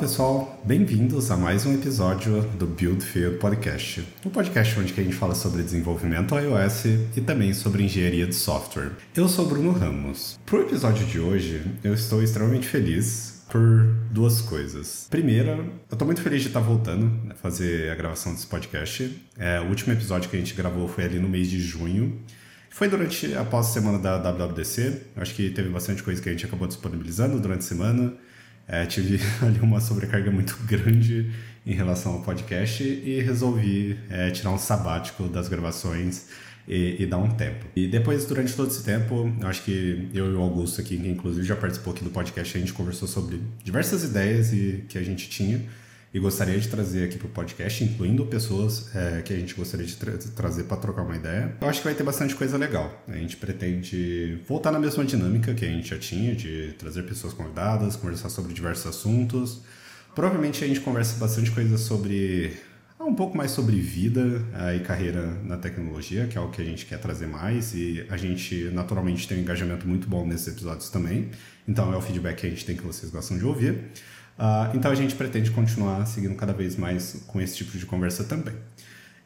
Pessoal, bem-vindos a mais um episódio do Build Field Podcast, um podcast onde a gente fala sobre desenvolvimento iOS e também sobre engenharia de software. Eu sou Bruno Ramos. Para o episódio de hoje, eu estou extremamente feliz por duas coisas. Primeira, eu estou muito feliz de estar voltando a fazer a gravação desse podcast. É, o último episódio que a gente gravou foi ali no mês de junho. Foi durante a semana da WWDC. Acho que teve bastante coisa que a gente acabou disponibilizando durante a semana. É, tive ali uma sobrecarga muito grande em relação ao podcast e resolvi é, tirar um sabático das gravações e, e, dar um tempo. E depois, durante todo esse tempo, acho que eu e o Augusto aqui, que inclusive já participou aqui do podcast, a gente conversou sobre diversas ideias e, que a gente tinha e gostaria de trazer aqui para o podcast, incluindo pessoas é, que a gente gostaria de tra trazer para trocar uma ideia. Eu acho que vai ter bastante coisa legal. A gente pretende voltar na mesma dinâmica que a gente já tinha, de trazer pessoas convidadas, conversar sobre diversos assuntos. Provavelmente a gente conversa bastante coisa sobre ah, um pouco mais sobre vida uh, e carreira na tecnologia, que é o que a gente quer trazer mais, e a gente naturalmente tem um engajamento muito bom nesses episódios também, então é o feedback que a gente tem que vocês gostam de ouvir. Uh, então a gente pretende continuar seguindo cada vez mais com esse tipo de conversa também.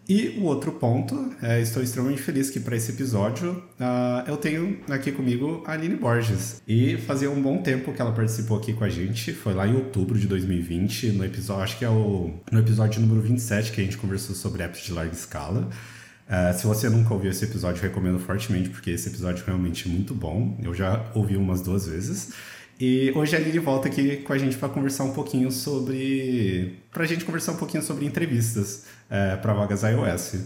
E o outro ponto, é, estou extremamente feliz que para esse episódio uh, eu tenho aqui comigo a Aline Borges. E fazia um bom tempo que ela participou aqui com a gente, foi lá em outubro de 2020, no episódio, acho que é o no episódio número 27 que a gente conversou sobre apps de larga escala. Uh, se você nunca ouviu esse episódio, recomendo fortemente, porque esse episódio é realmente muito bom. Eu já ouvi umas duas vezes. E hoje a Lili volta aqui com a gente para conversar um pouquinho sobre. para a gente conversar um pouquinho sobre entrevistas é, para vagas iOS.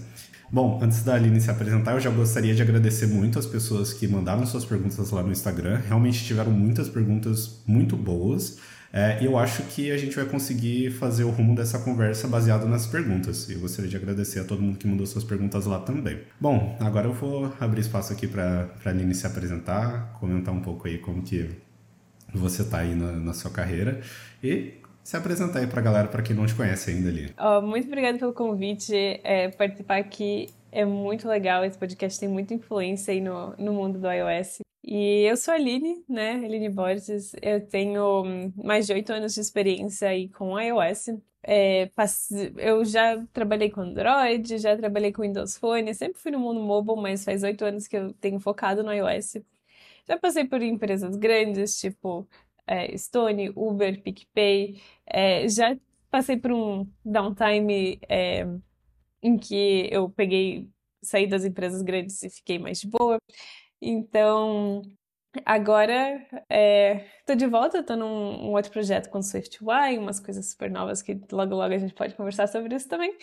Bom, antes da Aline se apresentar, eu já gostaria de agradecer muito as pessoas que mandaram suas perguntas lá no Instagram. Realmente tiveram muitas perguntas muito boas. É, eu acho que a gente vai conseguir fazer o rumo dessa conversa baseado nas perguntas. E eu gostaria de agradecer a todo mundo que mandou suas perguntas lá também. Bom, agora eu vou abrir espaço aqui para a Aline se apresentar, comentar um pouco aí como que você está aí na, na, sua carreira e se apresentar aí para a galera, para quem não te conhece ainda ali. Oh, muito obrigada pelo convite. É, participar aqui é muito legal. Esse podcast tem muita influência aí no, no mundo do iOS. E eu sou a Aline, né? Aline Borges. Eu tenho mais de oito anos de experiência aí com iOS. É, eu já trabalhei com Android, já trabalhei com Windows Phone, sempre fui no mundo mobile, mas faz oito anos que eu tenho focado no iOS. Já passei por empresas grandes, tipo é, Stone, Uber, PicPay. É, já passei por um downtime é, em que eu peguei, saí das empresas grandes e fiquei mais de boa. Então, agora estou de volta, estou num um outro projeto com SwiftUI, umas coisas super novas que logo logo a gente pode conversar sobre isso também.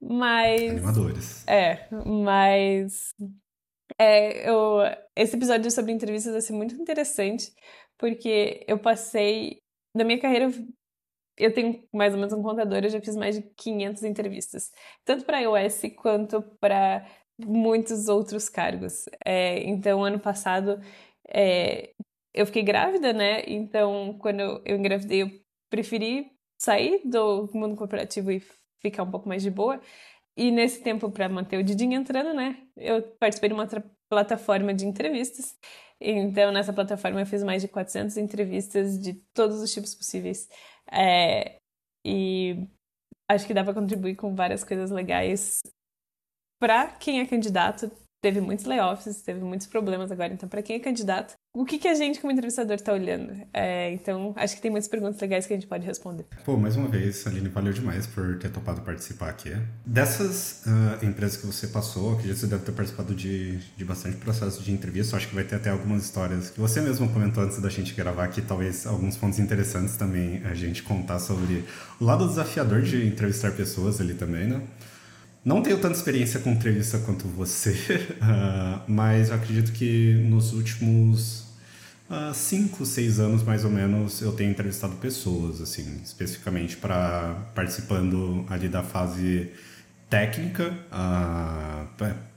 Mas. Animadores. É, mas é, eu, esse episódio sobre entrevistas vai ser muito interessante, porque eu passei. Na minha carreira, eu tenho mais ou menos um contador, eu já fiz mais de 500 entrevistas, tanto para iOS quanto para muitos outros cargos. É, então, ano passado, é, eu fiquei grávida, né? Então, quando eu, eu engravidei, eu preferi sair do mundo corporativo e ficar um pouco mais de boa. E nesse tempo, para manter o Didinho entrando, né, eu participei de uma plataforma de entrevistas. Então, nessa plataforma, eu fiz mais de 400 entrevistas de todos os tipos possíveis. É, e acho que dá para contribuir com várias coisas legais para quem é candidato teve muitos layoffs, teve muitos problemas agora. Então, para quem é candidato, o que, que a gente, como entrevistador, está olhando? É, então, acho que tem muitas perguntas legais que a gente pode responder. Pô, mais uma vez, Aline, valeu demais por ter topado participar aqui. Dessas uh, empresas que você passou, que você deve ter participado de, de bastante processo de entrevista, acho que vai ter até algumas histórias que você mesmo comentou antes da gente gravar aqui, talvez alguns pontos interessantes também a gente contar sobre o lado desafiador de entrevistar pessoas ali também, né? Não tenho tanta experiência com entrevista quanto você, uh, mas eu acredito que nos últimos 5, uh, 6 anos mais ou menos eu tenho entrevistado pessoas, assim, especificamente para participando ali da fase técnica, uh,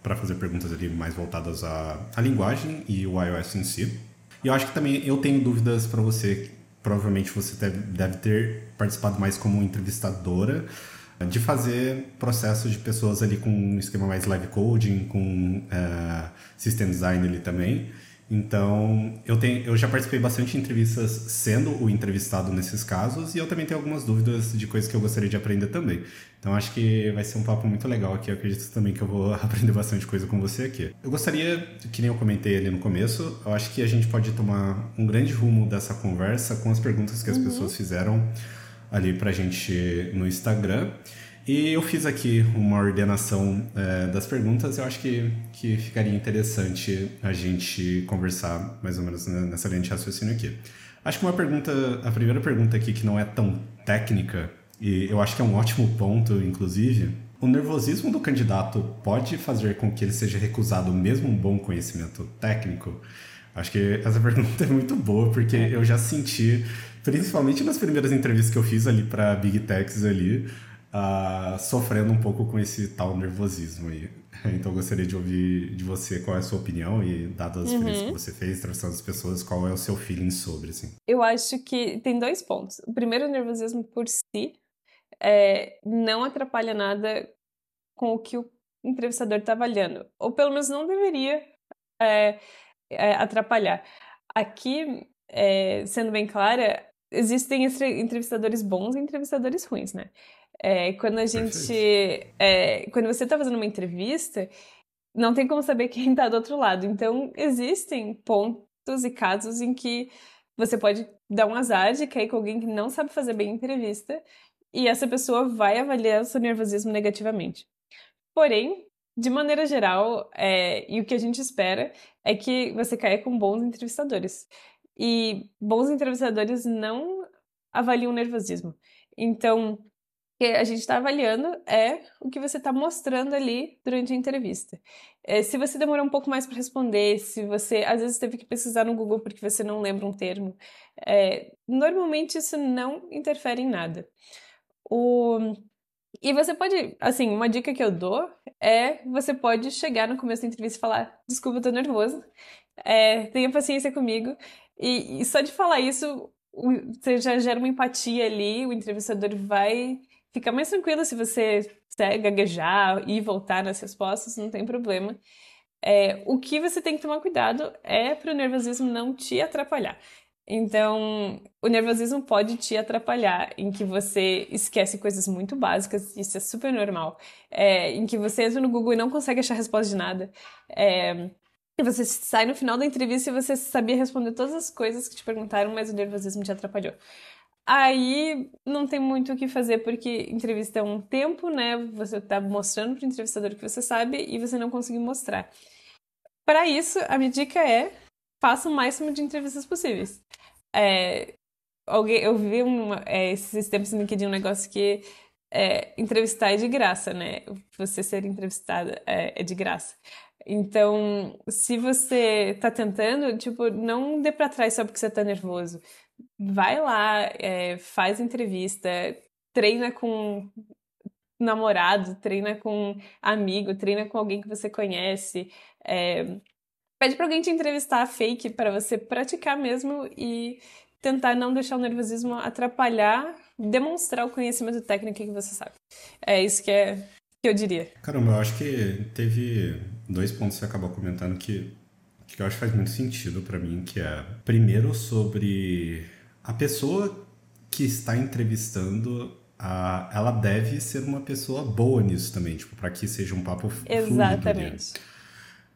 para fazer perguntas ali mais voltadas à, à linguagem e o iOS em si. E eu acho que também eu tenho dúvidas para você, provavelmente você deve ter participado mais como entrevistadora de fazer processos de pessoas ali com um esquema mais live coding, com uh, system design ali também. Então, eu, tenho, eu já participei bastante de entrevistas sendo o entrevistado nesses casos e eu também tenho algumas dúvidas de coisas que eu gostaria de aprender também. Então, acho que vai ser um papo muito legal aqui. Eu acredito também que eu vou aprender bastante coisa com você aqui. Eu gostaria, que nem eu comentei ali no começo, eu acho que a gente pode tomar um grande rumo dessa conversa com as perguntas que as uhum. pessoas fizeram ali pra gente no Instagram. E eu fiz aqui uma ordenação é, das perguntas. Eu acho que, que ficaria interessante a gente conversar mais ou menos nessa linha de raciocínio aqui. Acho que uma pergunta, a primeira pergunta aqui que não é tão técnica, e eu acho que é um ótimo ponto, inclusive, o nervosismo do candidato pode fazer com que ele seja recusado mesmo um bom conhecimento técnico? Acho que essa pergunta é muito boa, porque eu já senti, principalmente nas primeiras entrevistas que eu fiz ali para Big Techs ali, uh, sofrendo um pouco com esse tal nervosismo aí. Então eu gostaria de ouvir de você qual é a sua opinião e, dadas as experiências uhum. que você fez, entrevistando as pessoas, qual é o seu feeling sobre, assim? Eu acho que tem dois pontos. O primeiro, o nervosismo por si é, não atrapalha nada com o que o entrevistador está avaliando. Ou pelo menos não deveria é, é, atrapalhar. Aqui, é, sendo bem clara, existem entrevistadores bons e entrevistadores ruins, né? É, quando a gente. É, quando você está fazendo uma entrevista, não tem como saber quem está do outro lado. Então, existem pontos e casos em que você pode dar um azar de cair com alguém que não sabe fazer bem a entrevista e essa pessoa vai avaliar o seu nervosismo negativamente. Porém, de maneira geral, é, e o que a gente espera é que você caia com bons entrevistadores. E bons entrevistadores não avaliam nervosismo. Então, que a gente está avaliando é o que você está mostrando ali durante a entrevista. É, se você demorou um pouco mais para responder, se você às vezes teve que pesquisar no Google porque você não lembra um termo, é, normalmente isso não interfere em nada. O... E você pode, assim, uma dica que eu dou é você pode chegar no começo da entrevista e falar: desculpa, eu tô nervoso, é, tenha paciência comigo. E, e só de falar isso, você já gera uma empatia ali, o entrevistador vai fica mais tranquilo se você gaguejar e voltar nas respostas, não tem problema. É, o que você tem que tomar cuidado é para o nervosismo não te atrapalhar. Então, o nervosismo pode te atrapalhar em que você esquece coisas muito básicas, isso é super normal. É, em que você entra no Google e não consegue achar resposta de nada. É, e você sai no final da entrevista e você sabia responder todas as coisas que te perguntaram, mas o nervosismo te atrapalhou. Aí não tem muito o que fazer, porque entrevista é um tempo, né? Você tá mostrando para o entrevistador que você sabe e você não conseguiu mostrar. Para isso, a minha dica é faça o máximo de entrevistas possíveis. É, alguém, eu vi uma, é, esses tempos no LinkedIn um negócio que é, entrevistar é de graça, né? Você ser entrevistada é, é de graça. Então, se você tá tentando, tipo, não dê para trás só porque você tá nervoso vai lá, é, faz entrevista, treina com namorado, treina com amigo, treina com alguém que você conhece. É, pede para alguém te entrevistar fake para você praticar mesmo e tentar não deixar o nervosismo atrapalhar, demonstrar o conhecimento técnico que você sabe. É isso que é que eu diria. Caramba, eu acho que teve dois pontos que você acabou comentando que que eu acho que faz muito sentido para mim, que é primeiro sobre a pessoa que está entrevistando, a, ela deve ser uma pessoa boa nisso também, tipo, para que seja um papo Exatamente.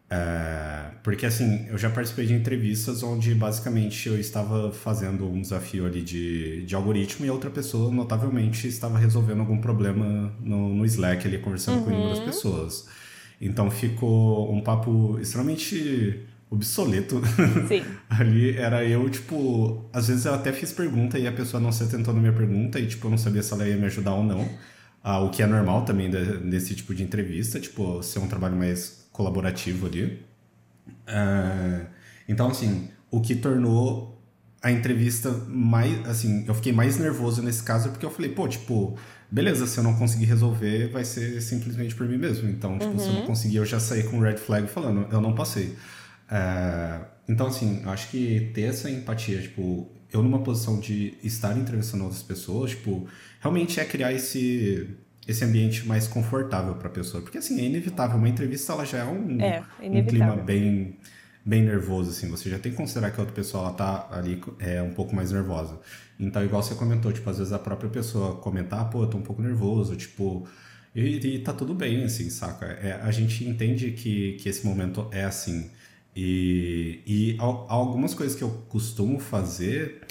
É, porque assim, eu já participei de entrevistas onde basicamente eu estava fazendo um desafio ali de, de algoritmo e outra pessoa notavelmente estava resolvendo algum problema no, no Slack ali, conversando uhum. com inúmeras pessoas. Então ficou um papo extremamente obsoleto. Sim. Ali era eu, tipo, às vezes eu até fiz pergunta e a pessoa não se atentou na minha pergunta e, tipo, eu não sabia se ela ia me ajudar ou não. Ah, o que é normal também nesse tipo de entrevista, tipo, ser um trabalho mais colaborativo ali. Ah, então, assim, o que tornou a entrevista mais, assim, eu fiquei mais nervoso nesse caso porque eu falei, pô, tipo, beleza, se eu não conseguir resolver, vai ser simplesmente por mim mesmo. Então, tipo, uhum. se eu não uhum. conseguir, eu já saí com red flag falando, eu não passei. É, então, assim, acho que ter essa empatia, tipo, eu numa posição de estar entrevistando outras pessoas, tipo, realmente é criar esse, esse ambiente mais confortável para a pessoa. Porque, assim, é inevitável. Uma entrevista, ela já é um, é, um clima bem bem nervoso, assim, você já tem que considerar que a outra pessoa ela tá ali é, um pouco mais nervosa. Então, igual você comentou, tipo, às vezes a própria pessoa comentar, pô, eu tô um pouco nervoso, tipo, e, e tá tudo bem, assim, saca? É, a gente entende que, que esse momento é assim. E, e algumas coisas que eu costumo fazer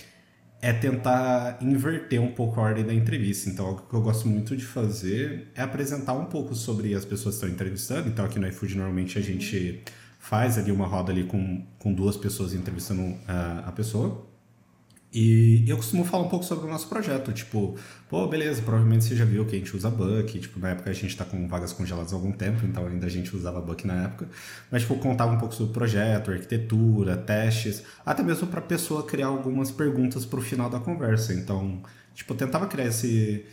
é tentar inverter um pouco a ordem da entrevista. Então, algo que eu gosto muito de fazer é apresentar um pouco sobre as pessoas que estão entrevistando. Então, aqui no iFood, normalmente a gente faz ali uma roda ali com, com duas pessoas entrevistando uh, a pessoa. E eu costumo falar um pouco sobre o nosso projeto, tipo, pô, beleza, provavelmente você já viu que a gente usa Buck, tipo, na época a gente tá com vagas congeladas há algum tempo, então ainda a gente usava Buck na época, mas tipo, contava um pouco sobre o projeto, arquitetura, testes, até mesmo para a pessoa criar algumas perguntas para o final da conversa. Então, tipo, tentava criar esse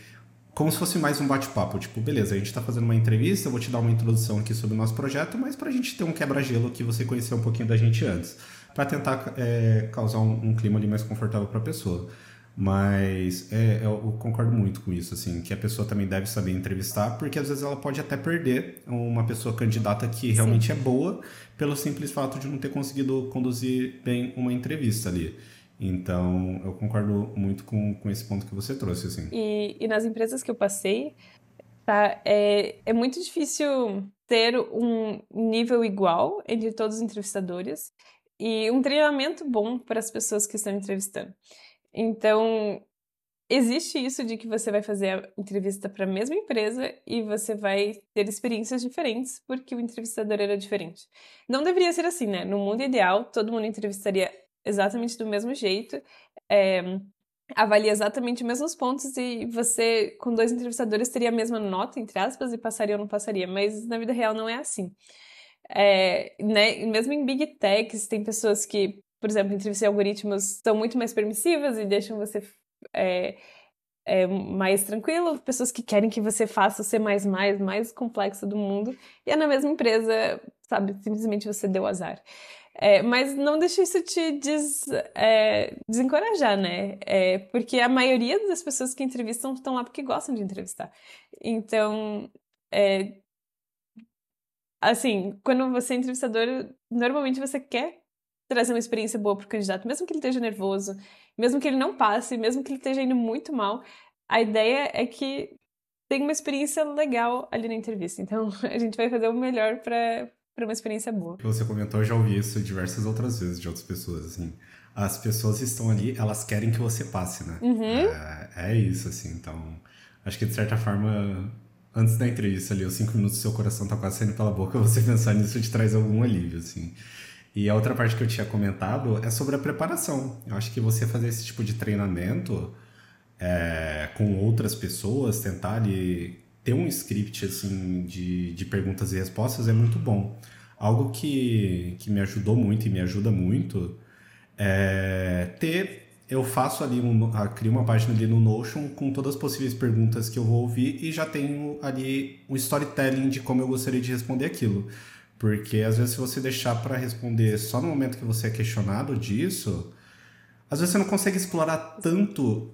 como se fosse mais um bate-papo, tipo, beleza, a gente está fazendo uma entrevista, eu vou te dar uma introdução aqui sobre o nosso projeto, mas para a gente ter um quebra-gelo que você conhecer um pouquinho da gente antes para tentar é, causar um, um, clima ali mais confortável para a pessoa. Mas é, eu concordo muito com isso, assim, que a pessoa também deve saber entrevistar, porque às vezes ela pode até perder uma pessoa candidata que realmente Sim. é boa, pelo simples fato de não ter conseguido conduzir bem uma entrevista ali. Então, eu concordo muito com, com esse ponto que você trouxe, assim. E, e nas empresas que eu passei, tá, é, é muito difícil ter um nível igual entre todos os entrevistadores e um treinamento bom para as pessoas que estão entrevistando. Então, existe isso de que você vai fazer a entrevista para a mesma empresa e você vai ter experiências diferentes porque o entrevistador era diferente. Não deveria ser assim, né? No mundo ideal, todo mundo entrevistaria exatamente do mesmo jeito, é, avalia exatamente os mesmos pontos e você, com dois entrevistadores, teria a mesma nota, entre aspas, e passaria ou não passaria. Mas na vida real não é assim. É, né, mesmo em big techs, tem pessoas que, por exemplo, entrevistas algoritmos são muito mais permissivas e deixam você é, é, mais tranquilo, pessoas que querem que você faça o C++, mais complexo do mundo, e é na mesma empresa, sabe, simplesmente você deu azar. É, mas não deixe isso te des, é, desencorajar, né? É, porque a maioria das pessoas que entrevistam estão lá porque gostam de entrevistar. Então, é, assim, quando você é entrevistador, normalmente você quer trazer uma experiência boa para o candidato, mesmo que ele esteja nervoso, mesmo que ele não passe, mesmo que ele esteja indo muito mal. A ideia é que tenha uma experiência legal ali na entrevista. Então, a gente vai fazer o melhor para para uma experiência boa. Você comentou, eu já ouvi isso diversas outras vezes de outras pessoas, assim. As pessoas estão ali, elas querem que você passe, né? Uhum. É, é isso, assim. Então, acho que de certa forma antes da entrevista ali, os cinco minutos, seu coração tá quase saindo pela boca, você pensar nisso te traz algum alívio, assim. E a outra parte que eu tinha comentado é sobre a preparação. Eu acho que você fazer esse tipo de treinamento é, com outras pessoas, tentar ali ter um script assim de, de perguntas e respostas é muito bom. Algo que, que me ajudou muito e me ajuda muito é ter eu faço ali, um, crio uma página ali no Notion com todas as possíveis perguntas que eu vou ouvir e já tenho ali um storytelling de como eu gostaria de responder aquilo. Porque às vezes se você deixar para responder só no momento que você é questionado disso, às vezes você não consegue explorar tanto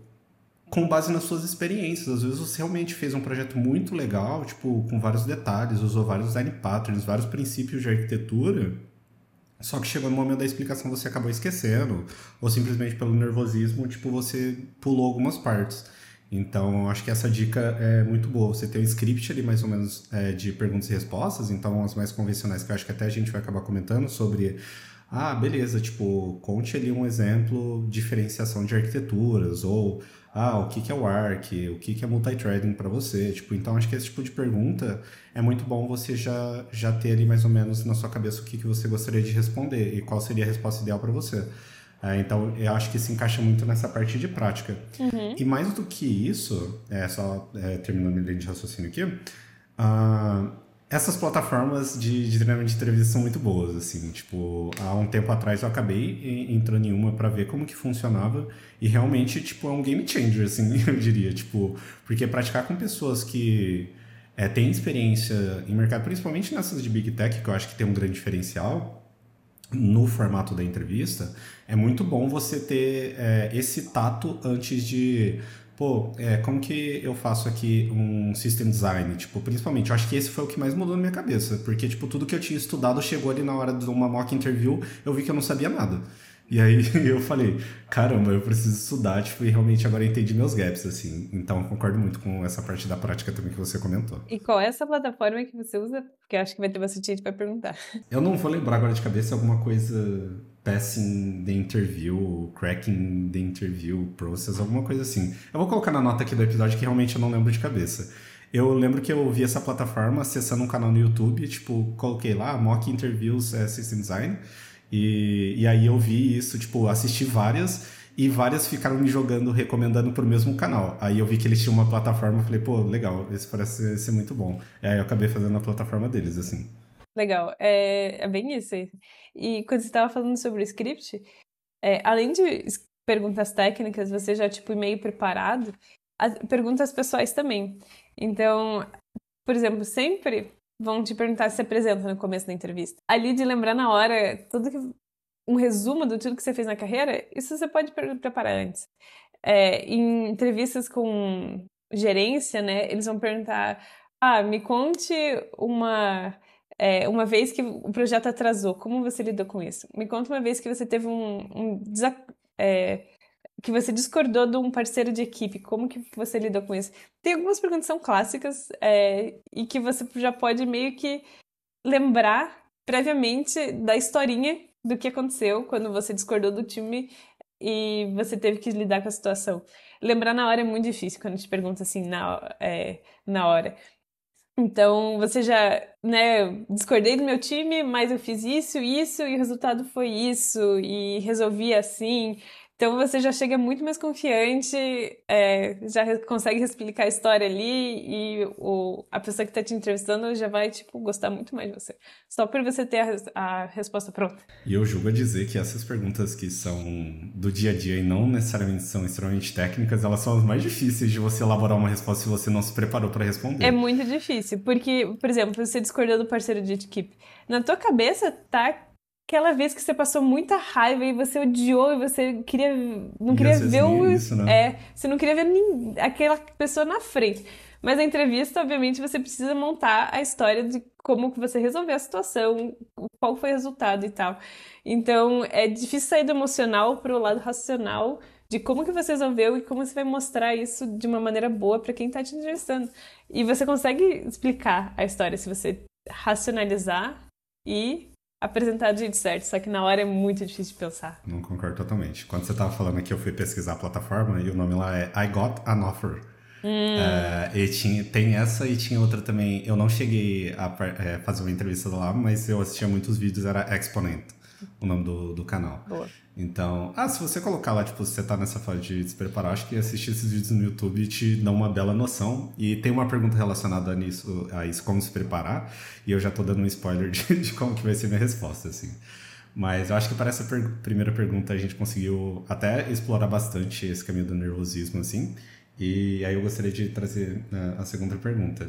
com base nas suas experiências. Às vezes você realmente fez um projeto muito legal, tipo, com vários detalhes, usou vários design patterns, vários princípios de arquitetura, só que chegou no momento da explicação você acabou esquecendo, ou simplesmente pelo nervosismo, tipo, você pulou algumas partes. Então, acho que essa dica é muito boa. Você tem um script ali, mais ou menos, é, de perguntas e respostas. Então, as mais convencionais, que eu acho que até a gente vai acabar comentando sobre... Ah, beleza, tipo, conte ali um exemplo, diferenciação de arquiteturas, ou ah, o que, que é o ARC, o que, que é multithreading para você. Tipo, então acho que esse tipo de pergunta é muito bom você já, já ter ali mais ou menos na sua cabeça o que, que você gostaria de responder e qual seria a resposta ideal para você. É, então eu acho que se encaixa muito nessa parte de prática. Uhum. E mais do que isso, é, só é, terminando minha linha de raciocínio aqui, uh, essas plataformas de, de treinamento de entrevista são muito boas, assim, tipo, há um tempo atrás eu acabei entrando em uma para ver como que funcionava. E realmente, tipo, é um game changer, assim, eu diria, tipo, porque praticar com pessoas que é, têm experiência em mercado, principalmente nessas de Big Tech, que eu acho que tem um grande diferencial no formato da entrevista, é muito bom você ter é, esse tato antes de pô, é, como que eu faço aqui um system design? Tipo, principalmente, eu acho que esse foi o que mais mudou na minha cabeça, porque, tipo, tudo que eu tinha estudado chegou ali na hora de uma mock interview, eu vi que eu não sabia nada. E aí eu falei, caramba, eu preciso estudar, tipo, e realmente agora entendi meus gaps, assim. Então concordo muito com essa parte da prática também que você comentou. E qual é essa plataforma que você usa? Porque acho que vai ter bastante gente para perguntar. Eu não vou lembrar agora de cabeça alguma coisa passing the interview, cracking the interview process, alguma coisa assim. Eu vou colocar na nota aqui do episódio que realmente eu não lembro de cabeça. Eu lembro que eu vi essa plataforma acessando um canal no YouTube, tipo, coloquei lá, Mock Interviews é, System Design. E, e aí eu vi isso, tipo, assisti várias e várias ficaram me jogando, recomendando pro mesmo canal. Aí eu vi que eles tinham uma plataforma, falei, pô, legal, esse parece ser muito bom. E aí eu acabei fazendo a plataforma deles, assim. Legal, é, é bem isso. E quando você estava falando sobre o script, é, além de perguntas técnicas, você já, tipo, meio preparado, as, perguntas pessoais também. Então, por exemplo, sempre vão te perguntar se apresenta no começo da entrevista. Ali de lembrar na hora tudo que um resumo de tudo que você fez na carreira, isso você pode preparar antes. É, em entrevistas com gerência, né, eles vão perguntar: ah, me conte uma é, uma vez que o projeto atrasou, como você lidou com isso? Me conta uma vez que você teve um, um é, que você discordou de um parceiro de equipe, como que você lidou com isso? Tem algumas perguntas que são clássicas é, e que você já pode meio que lembrar previamente da historinha do que aconteceu quando você discordou do time e você teve que lidar com a situação. Lembrar na hora é muito difícil quando te pergunta assim na, é, na hora. Então, você já, né, discordei do meu time, mas eu fiz isso, isso, e o resultado foi isso, e resolvi assim. Então você já chega muito mais confiante, é, já consegue explicar a história ali e o, a pessoa que está te entrevistando já vai, tipo, gostar muito mais de você. Só por você ter a, a, resposta pronta. E eu julgo a dizer que essas perguntas que são do dia a dia e não necessariamente são extremamente técnicas, elas são as mais difíceis de você elaborar uma resposta se você não se preparou para responder. É muito difícil, porque, por exemplo, você discordou do parceiro de equipe. Na tua cabeça tá aquela vez que você passou muita raiva e você odiou e você queria não queria ver o é isso, né? é você não queria ver nem, aquela pessoa na frente. Mas a entrevista obviamente você precisa montar a história de como você resolveu a situação qual foi o resultado e tal. Então é difícil sair do emocional para o lado racional de como que você resolveu e como você vai mostrar isso de uma maneira boa para quem está te entrevistando. E você consegue explicar a história se você racionalizar e apresentar do jeito certo, só que na hora é muito difícil de pensar. Não concordo totalmente. Quando você estava falando aqui, eu fui pesquisar a plataforma e o nome lá é I Got an Offer. Hum. É, e tinha, tem essa e tinha outra também. Eu não cheguei a é, fazer uma entrevista lá, mas eu assistia muitos vídeos, era Exponent, o nome do, do canal. Boa. Então, ah, se você colocar lá, tipo, você tá nessa fase de se preparar, acho que assistir esses vídeos no YouTube te dá uma bela noção. E tem uma pergunta relacionada nisso, a isso, como se preparar, e eu já tô dando um spoiler de, de como que vai ser minha resposta, assim. Mas eu acho que para essa per primeira pergunta a gente conseguiu até explorar bastante esse caminho do nervosismo, assim. E aí eu gostaria de trazer né, a segunda pergunta,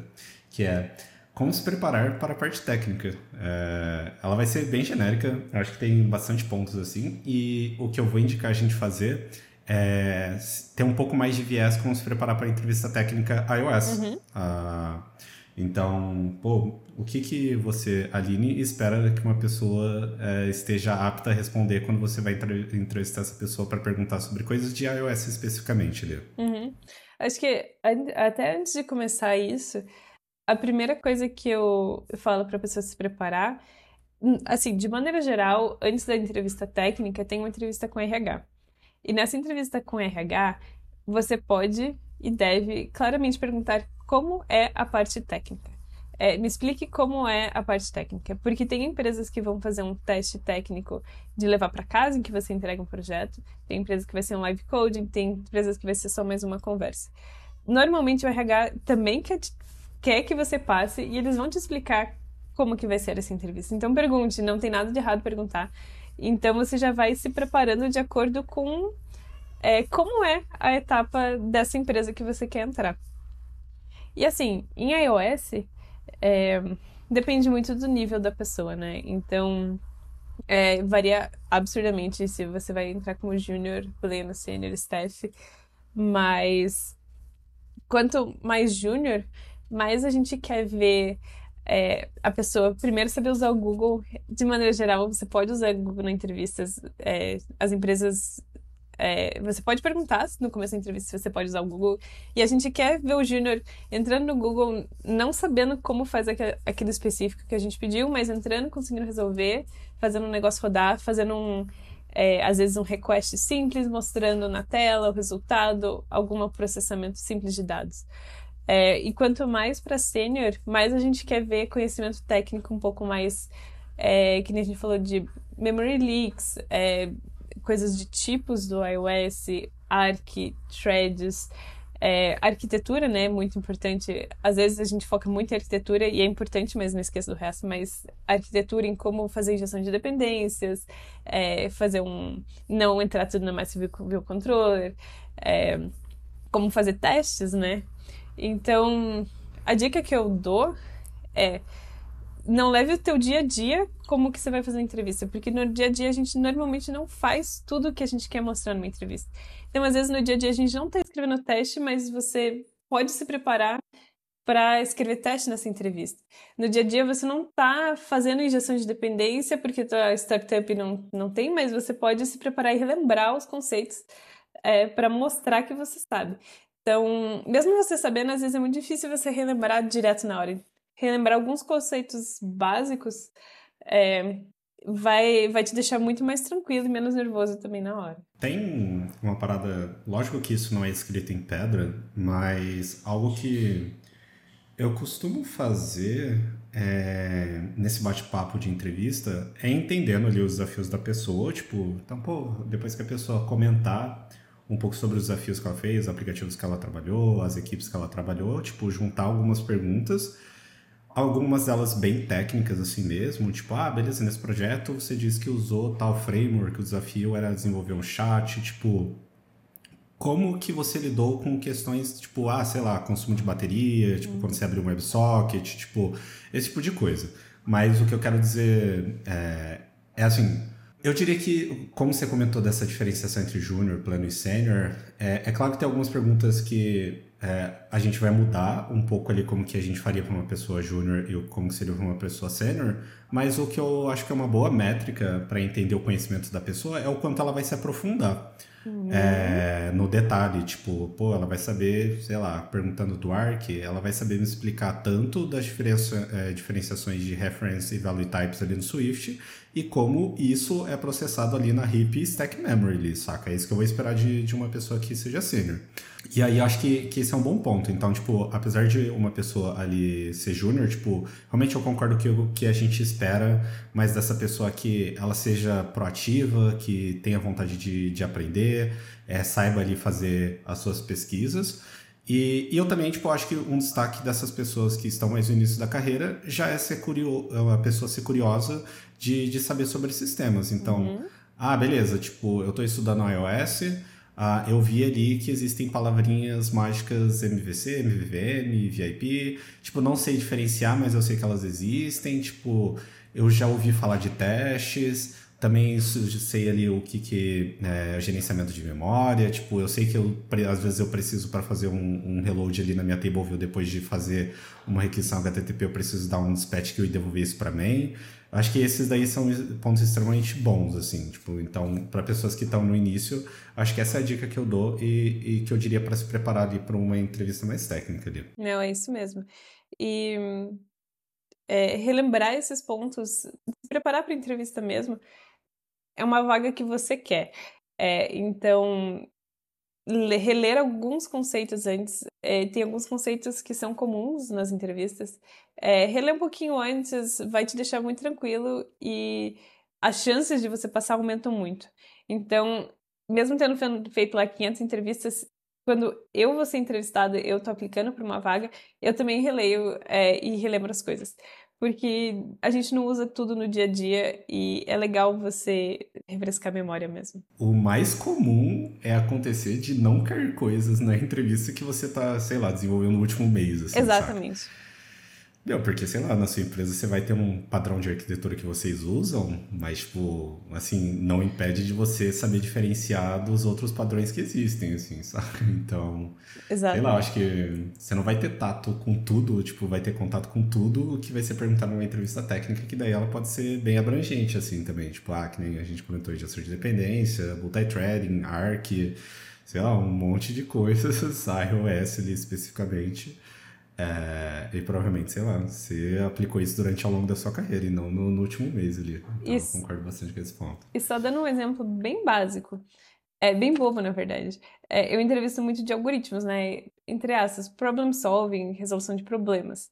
que é como se preparar para a parte técnica. É, ela vai ser bem genérica, acho que tem bastante pontos assim, e o que eu vou indicar a gente fazer é ter um pouco mais de viés como se preparar para a entrevista técnica iOS. Uhum. Ah, então, pô, o que, que você, Aline, espera que uma pessoa é, esteja apta a responder quando você vai entrevistar essa pessoa para perguntar sobre coisas de iOS especificamente, Lê? Uhum. Acho que até antes de começar isso, a primeira coisa que eu falo para a pessoa se preparar, hum, assim, de maneira geral, antes da entrevista técnica, tem uma entrevista com RH. E nessa entrevista com RH, você pode e deve claramente perguntar como é a parte técnica. É, me explique como é a parte técnica, porque tem empresas que vão fazer um teste técnico de levar para casa, em que você entrega um projeto, tem empresas que vai ser um live coding, tem empresas que vai ser só mais uma conversa. Normalmente o RH também quer quer que você passe e eles vão te explicar como que vai ser essa entrevista. Então pergunte, não tem nada de errado perguntar. Então você já vai se preparando de acordo com é, como é a etapa dessa empresa que você quer entrar. E assim, em iOS, é, depende muito do nível da pessoa, né? Então, é, varia absurdamente se você vai entrar como junior, pleno, sênior, staff. Mas quanto mais júnior, mais a gente quer ver é, a pessoa primeiro saber usar o Google. De maneira geral, você pode usar o Google na entrevistas. É, as empresas. É, você pode perguntar no começo da entrevista se você pode usar o Google. E a gente quer ver o Júnior entrando no Google, não sabendo como faz aquilo específico que a gente pediu, mas entrando, conseguindo resolver, fazendo um negócio rodar, fazendo um. É, às vezes um request simples, mostrando na tela o resultado, algum processamento simples de dados. É, e quanto mais para sênior, mais a gente quer ver conhecimento técnico um pouco mais, é, que nem a gente falou de memory leaks, é, coisas de tipos do iOS, Arc, Threads, é, arquitetura, né, muito importante. Às vezes a gente foca muito em arquitetura e é importante, mas não esqueça do resto. Mas arquitetura em como fazer injeção de dependências, é, fazer um, não entrar tudo Massive View Controller, é, como fazer testes, né? Então, a dica que eu dou é não leve o teu dia a dia como que você vai fazer uma entrevista, porque no dia a dia a gente normalmente não faz tudo o que a gente quer mostrar numa entrevista. Então, às vezes no dia a dia a gente não está escrevendo teste, mas você pode se preparar para escrever teste nessa entrevista. No dia a dia você não está fazendo injeção de dependência porque a startup não, não tem, mas você pode se preparar e relembrar os conceitos é, para mostrar que você sabe. Então, mesmo você sabendo, às vezes é muito difícil você relembrar direto na hora. Relembrar alguns conceitos básicos é, vai, vai te deixar muito mais tranquilo e menos nervoso também na hora. Tem uma parada, lógico que isso não é escrito em pedra, mas algo que eu costumo fazer é, nesse bate-papo de entrevista é entendendo ali os desafios da pessoa, tipo, então, pô, depois que a pessoa comentar um pouco sobre os desafios que ela fez, os aplicativos que ela trabalhou, as equipes que ela trabalhou, tipo, juntar algumas perguntas, algumas delas bem técnicas assim mesmo, tipo, ah, beleza, nesse projeto você disse que usou tal framework, o desafio era desenvolver um chat, tipo, como que você lidou com questões, tipo, ah, sei lá, consumo de bateria, tipo, uhum. quando você abriu um WebSocket, tipo, esse tipo de coisa. Mas o que eu quero dizer é, é assim, eu diria que, como você comentou dessa diferenciação entre júnior, plano e sênior, é, é, claro que tem algumas perguntas que é, a gente vai mudar um pouco ali como que a gente faria para uma pessoa júnior e como seria para uma pessoa sênior, mas o que eu acho que é uma boa métrica para entender o conhecimento da pessoa é o quanto ela vai se aprofundar. Uhum. É, no detalhe, tipo, pô, ela vai saber, sei lá, perguntando do ARC, ela vai saber me explicar tanto das diferença, é, diferenciações de reference e value types ali no Swift e como isso é processado ali na heap stack memory, saca? É isso que eu vou esperar de, de uma pessoa que seja sênior. E aí acho que, que esse é um bom ponto. Então, tipo, apesar de uma pessoa ali ser júnior, tipo, realmente eu concordo que o que a gente espera mais dessa pessoa que ela seja proativa, que tenha vontade de, de aprender, é, saiba ali fazer as suas pesquisas. E, e, eu também, tipo, acho que um destaque dessas pessoas que estão mais no início da carreira já é ser curioso, é a pessoa ser curiosa de, de saber sobre sistemas. Então, uhum. ah, beleza, tipo, eu estou estudando iOS, ah, eu vi ali que existem palavrinhas mágicas MVC, MVVM, VIP. Tipo, não sei diferenciar, mas eu sei que elas existem. Tipo, eu já ouvi falar de testes. Também sei ali o que, que é gerenciamento de memória. Tipo, eu sei que eu, às vezes eu preciso para fazer um, um, reload ali na minha table view depois de fazer uma requisição HTTP, eu preciso dar um dispatch que eu devolver isso para main. Acho que esses daí são pontos extremamente bons, assim, tipo, então, para pessoas que estão no início, acho que essa é a dica que eu dou e, e que eu diria para se preparar ali para uma entrevista mais técnica ali. Não, é isso mesmo. E é, relembrar esses pontos, se preparar para a entrevista mesmo, é uma vaga que você quer. É, então, reler alguns conceitos antes. É, tem alguns conceitos que são comuns nas entrevistas. É, reler um pouquinho antes vai te deixar muito tranquilo e as chances de você passar aumentam muito. Então, mesmo tendo feito lá 500 entrevistas, quando eu vou ser entrevistada, eu tô aplicando para uma vaga, eu também releio é, e relembro as coisas porque a gente não usa tudo no dia a dia e é legal você refrescar a memória mesmo. O mais comum é acontecer de não cair coisas na entrevista que você tá, sei lá, desenvolvendo no último mês. Assim, Exatamente. Sabe? Não, porque, sei lá, na sua empresa você vai ter um padrão de arquitetura que vocês usam, mas, tipo, assim, não impede de você saber diferenciar dos outros padrões que existem, assim? Então, Exato. sei lá, acho que você não vai ter tato com tudo, tipo, vai ter contato com tudo o que vai ser perguntado numa entrevista técnica, que daí ela pode ser bem abrangente, assim, também. Tipo, ah, que nem a gente comentou de gestão de dependência, multithreading, ARC, sei lá, um monte de coisas, iOS ali especificamente. É, e provavelmente, sei lá, você aplicou isso durante ao longo da sua carreira e não no, no último mês ali. Então, isso. eu concordo bastante com esse ponto. E só dando um exemplo bem básico, é bem bobo, na verdade. É, eu entrevisto muito de algoritmos, né? Entre aspas, problem solving, resolução de problemas.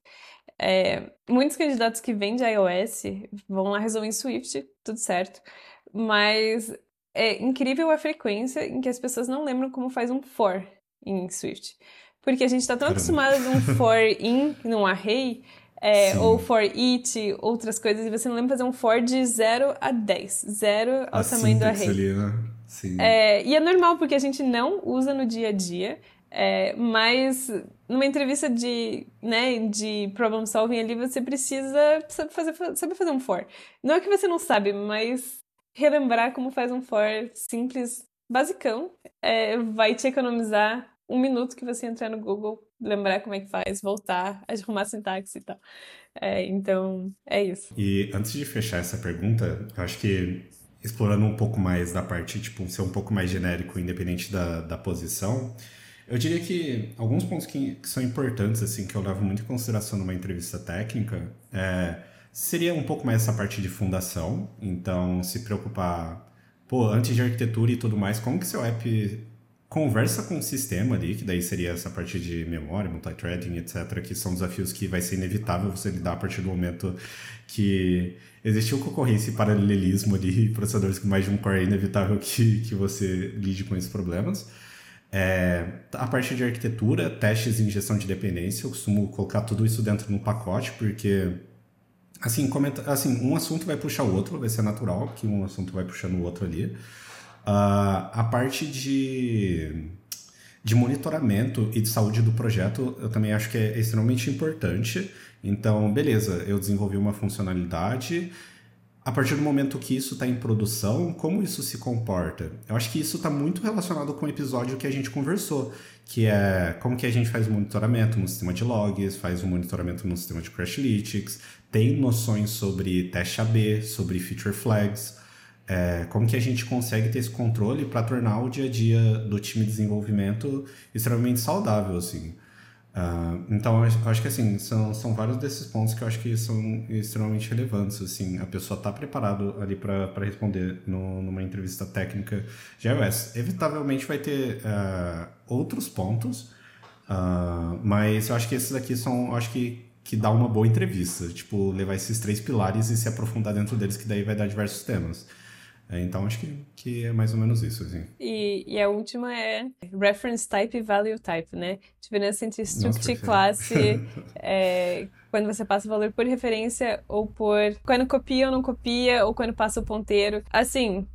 É, muitos candidatos que vêm de iOS vão lá resolver em Swift, tudo certo. Mas é incrível a frequência em que as pessoas não lembram como faz um for em Swift. Porque a gente está tão acostumado num for in, num array, é, ou for each, outras coisas, e você não lembra fazer um for de 0 a 10. 0 ao a tamanho do array. Ali, né? Sim. É, e é normal, porque a gente não usa no dia a dia. É, mas numa entrevista de, né, de problem solving ali, você precisa saber fazer, saber fazer um for. Não é que você não sabe, mas relembrar como faz um for simples, basicão, é, vai te economizar um minuto que você entrar no Google, lembrar como é que faz, voltar, arrumar sintaxe e tal. É, então, é isso. E antes de fechar essa pergunta, acho que explorando um pouco mais da parte, tipo, ser um pouco mais genérico, independente da, da posição, eu diria que alguns pontos que, que, são importantes, assim, que eu levo muito em consideração numa entrevista técnica, é, seria um pouco mais essa parte de fundação. Então, se preocupar, pô, antes de arquitetura e tudo mais, como que seu app conversa com o sistema ali, que daí seria essa parte de memória, multithreading, etc., que são desafios que vai ser inevitável você lidar a partir do momento que existiu concorrência e paralelismo ali, processadores com mais de um core, é inevitável que, que você lide com esses problemas. É, a parte de arquitetura, testes e injeção de dependência, eu costumo colocar tudo isso dentro de um pacote, porque assim, comenta, assim, um assunto vai puxar o outro, vai ser natural que um assunto vai puxando o outro ali. Uh, a parte de, de monitoramento e de saúde do projeto eu também acho que é extremamente importante. Então, beleza, eu desenvolvi uma funcionalidade. A partir do momento que isso está em produção, como isso se comporta? Eu acho que isso está muito relacionado com o episódio que a gente conversou, que é como que a gente faz monitoramento no sistema de logs, faz o monitoramento no sistema de Crashlytics, tem noções sobre teste AB, sobre feature flags. É, como que a gente consegue ter esse controle para tornar o dia a dia do time de desenvolvimento extremamente saudável, assim. Uh, então, eu acho que, assim, são, são vários desses pontos que eu acho que são extremamente relevantes, assim. A pessoa está preparada ali para responder no, numa entrevista técnica de iOS. Evitavelmente vai ter uh, outros pontos, uh, mas eu acho que esses aqui são, acho que que dá uma boa entrevista, tipo, levar esses três pilares e se aprofundar dentro deles, que daí vai dar diversos temas. É, então acho que, que é mais ou menos isso, assim. E, e a última é reference type e value type, né? Diferença entre struct e classe, é, quando você passa o valor por referência ou por quando copia ou não copia, ou quando passa o ponteiro. Assim,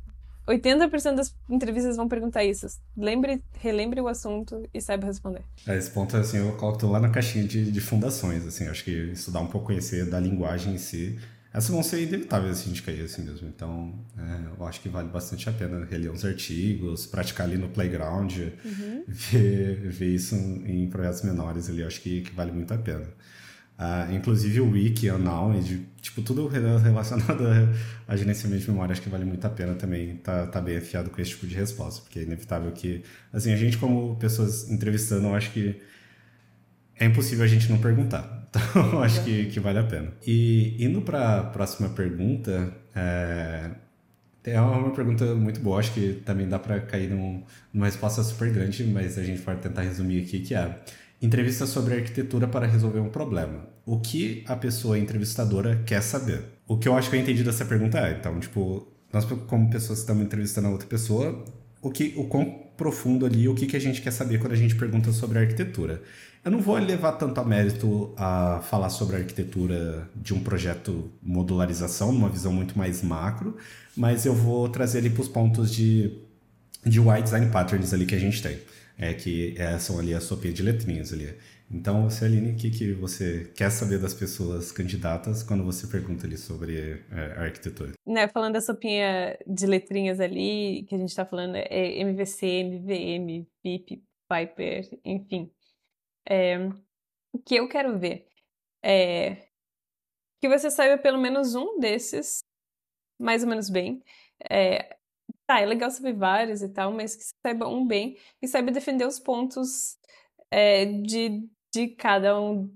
80% das entrevistas vão perguntar isso. Lembre, relembre o assunto e saiba responder. É, esse ponto, assim, eu coloco lá na caixinha de, de fundações, assim, acho que dá um pouco conhecer da linguagem em si essas vão ser inevitáveis assim, de cair assim mesmo. Então, é, eu acho que vale bastante a pena reler uns artigos, praticar ali no playground, uhum. ver, ver isso em projetos menores ali, eu acho que, que vale muito a pena. Uh, inclusive o Wiki, a Knowledge, tipo, tudo relacionado a, a gerenciamento de memória, acho que vale muito a pena também tá, tá bem afiado com esse tipo de resposta, porque é inevitável que, assim, a gente como pessoas entrevistando, eu acho que é impossível a gente não perguntar. Então, acho que, que vale a pena. E indo para a próxima pergunta, é, é uma pergunta muito boa, acho que também dá para cair num, numa resposta super grande, mas a gente pode tentar resumir aqui, que é entrevista sobre arquitetura para resolver um problema. O que a pessoa entrevistadora quer saber? O que eu acho que eu entendi dessa pergunta é, então, tipo, nós como pessoas estamos entrevistando a outra pessoa, o que o quão profundo ali, o que, que a gente quer saber quando a gente pergunta sobre arquitetura. Eu não vou levar tanto a mérito a falar sobre a arquitetura de um projeto modularização, numa visão muito mais macro, mas eu vou trazer ali para os pontos de, de UI design patterns ali que a gente tem. É, que é, são ali a sopinha de letrinhas ali. Então, você, Aline, o que, que você quer saber das pessoas candidatas quando você pergunta ali sobre é, arquitetura? Né, falando da sopinha de letrinhas ali, que a gente está falando, é MVC, MVM, VIP, Piper, enfim. É, o que eu quero ver é que você saiba pelo menos um desses mais ou menos bem. É, tá, é legal saber vários e tal, mas que saiba um bem e saiba defender os pontos é, de de cada um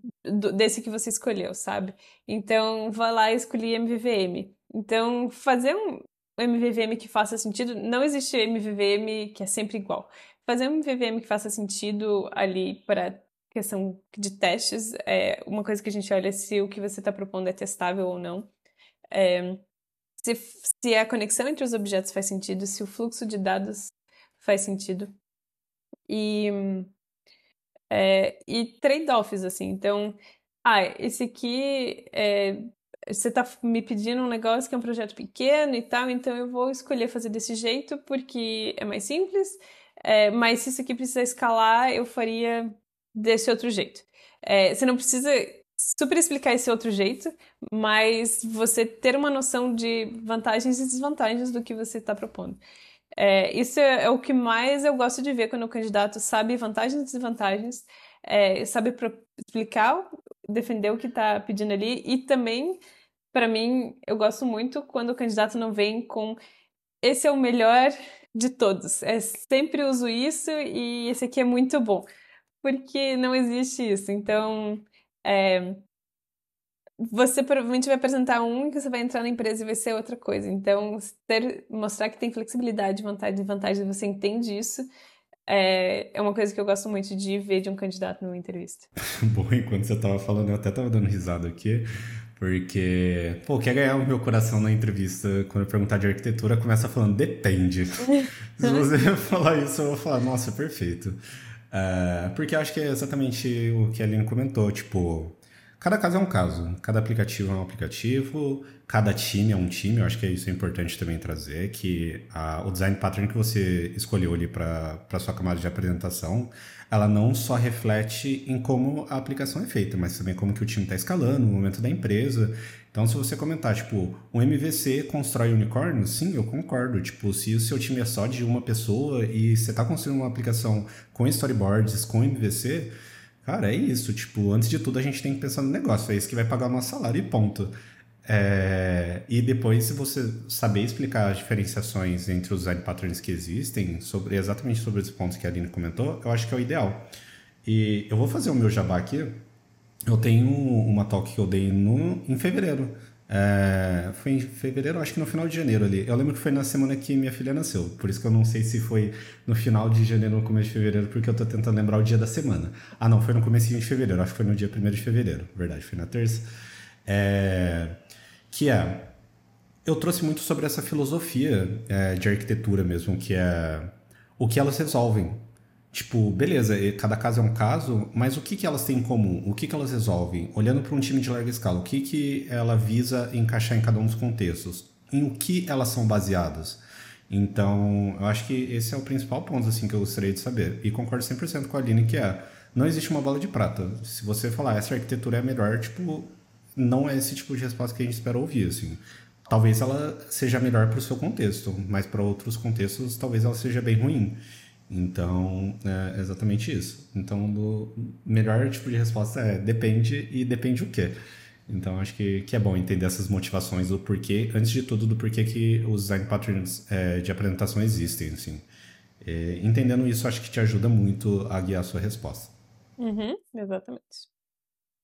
desse que você escolheu, sabe? Então, vá lá e escolhi MVVM. Então, fazer um MVVM que faça sentido, não existe MVVM que é sempre igual. Fazer um MVVM que faça sentido ali para questão de testes é uma coisa que a gente olha se o que você está propondo é testável ou não. É, se, se a conexão entre os objetos faz sentido, se o fluxo de dados faz sentido. E é, e trade-offs, assim. Então, ah, esse aqui é, você está me pedindo um negócio que é um projeto pequeno e tal, então eu vou escolher fazer desse jeito porque é mais simples, é, mas se isso aqui precisa escalar, eu faria desse outro jeito. É, você não precisa super explicar esse outro jeito, mas você ter uma noção de vantagens e desvantagens do que você está propondo. É, isso é, é, o que mais eu gosto de ver quando o candidato sabe vantagens e desvantagens, é, sabe explicar, defender o que está pedindo ali e também, para mim, eu gosto muito quando o candidato não vem com esse é o melhor de todos, é sempre uso isso e esse aqui é muito bom, porque não existe isso. Então, é, você provavelmente vai apresentar um que você vai entrar na empresa e vai ser outra coisa. Então, ter, mostrar que tem flexibilidade, vontade e vantagem, você entende isso, é, é uma coisa que eu gosto muito de ver de um candidato numa entrevista. Bom, enquanto você estava falando, eu até estava dando risada aqui, porque, pô, quer ganhar o meu coração na entrevista, quando eu perguntar de arquitetura, começa falando depende. Se você falar isso, eu vou falar, nossa, perfeito. É, porque acho que é exatamente o que a Aline comentou, tipo Cada caso é um caso, cada aplicativo é um aplicativo, cada time é um time. Eu acho que isso é importante também trazer, que a, o design pattern que você escolheu ali para a sua camada de apresentação, ela não só reflete em como a aplicação é feita, mas também como que o time está escalando, no momento da empresa. Então, se você comentar, tipo, um MVC constrói unicórnio, sim, eu concordo. Tipo, se o seu time é só de uma pessoa e você está construindo uma aplicação com storyboards, com MVC Cara, é isso. Tipo, antes de tudo a gente tem que pensar no negócio. É isso que vai pagar o nosso salário e ponto. É, e depois, se você saber explicar as diferenciações entre os design patterns que existem, sobre exatamente sobre os pontos que a Aline comentou, eu acho que é o ideal. E eu vou fazer o meu jabá aqui. Eu tenho uma talk que eu dei no, em fevereiro é, foi em fevereiro, acho que no final de janeiro ali. Eu lembro que foi na semana que minha filha nasceu. Por isso que eu não sei se foi no final de janeiro ou no começo de fevereiro, porque eu tô tentando lembrar o dia da semana. Ah, não, foi no começo de fevereiro. Acho que foi no dia 1 de fevereiro. Verdade, foi na terça. É, que é. Eu trouxe muito sobre essa filosofia é, de arquitetura mesmo, que é o que elas resolvem. Tipo, beleza, cada caso é um caso, mas o que, que elas têm em comum? O que, que elas resolvem? Olhando para um time de larga escala, o que, que ela visa encaixar em cada um dos contextos? Em o que elas são baseadas? Então, eu acho que esse é o principal ponto assim que eu gostaria de saber. E concordo 100% com a Aline que é, não existe uma bola de prata. Se você falar essa arquitetura é a melhor, tipo, não é esse tipo de resposta que a gente espera ouvir, assim. Talvez ela seja melhor para o seu contexto, mas para outros contextos talvez ela seja bem ruim. Então, é exatamente isso. Então, o melhor tipo de resposta é depende e depende o quê. Então, acho que, que é bom entender essas motivações do porquê, antes de tudo, do porquê que os design patterns é, de apresentação existem, assim. E, entendendo isso, acho que te ajuda muito a guiar a sua resposta. Uhum, exatamente.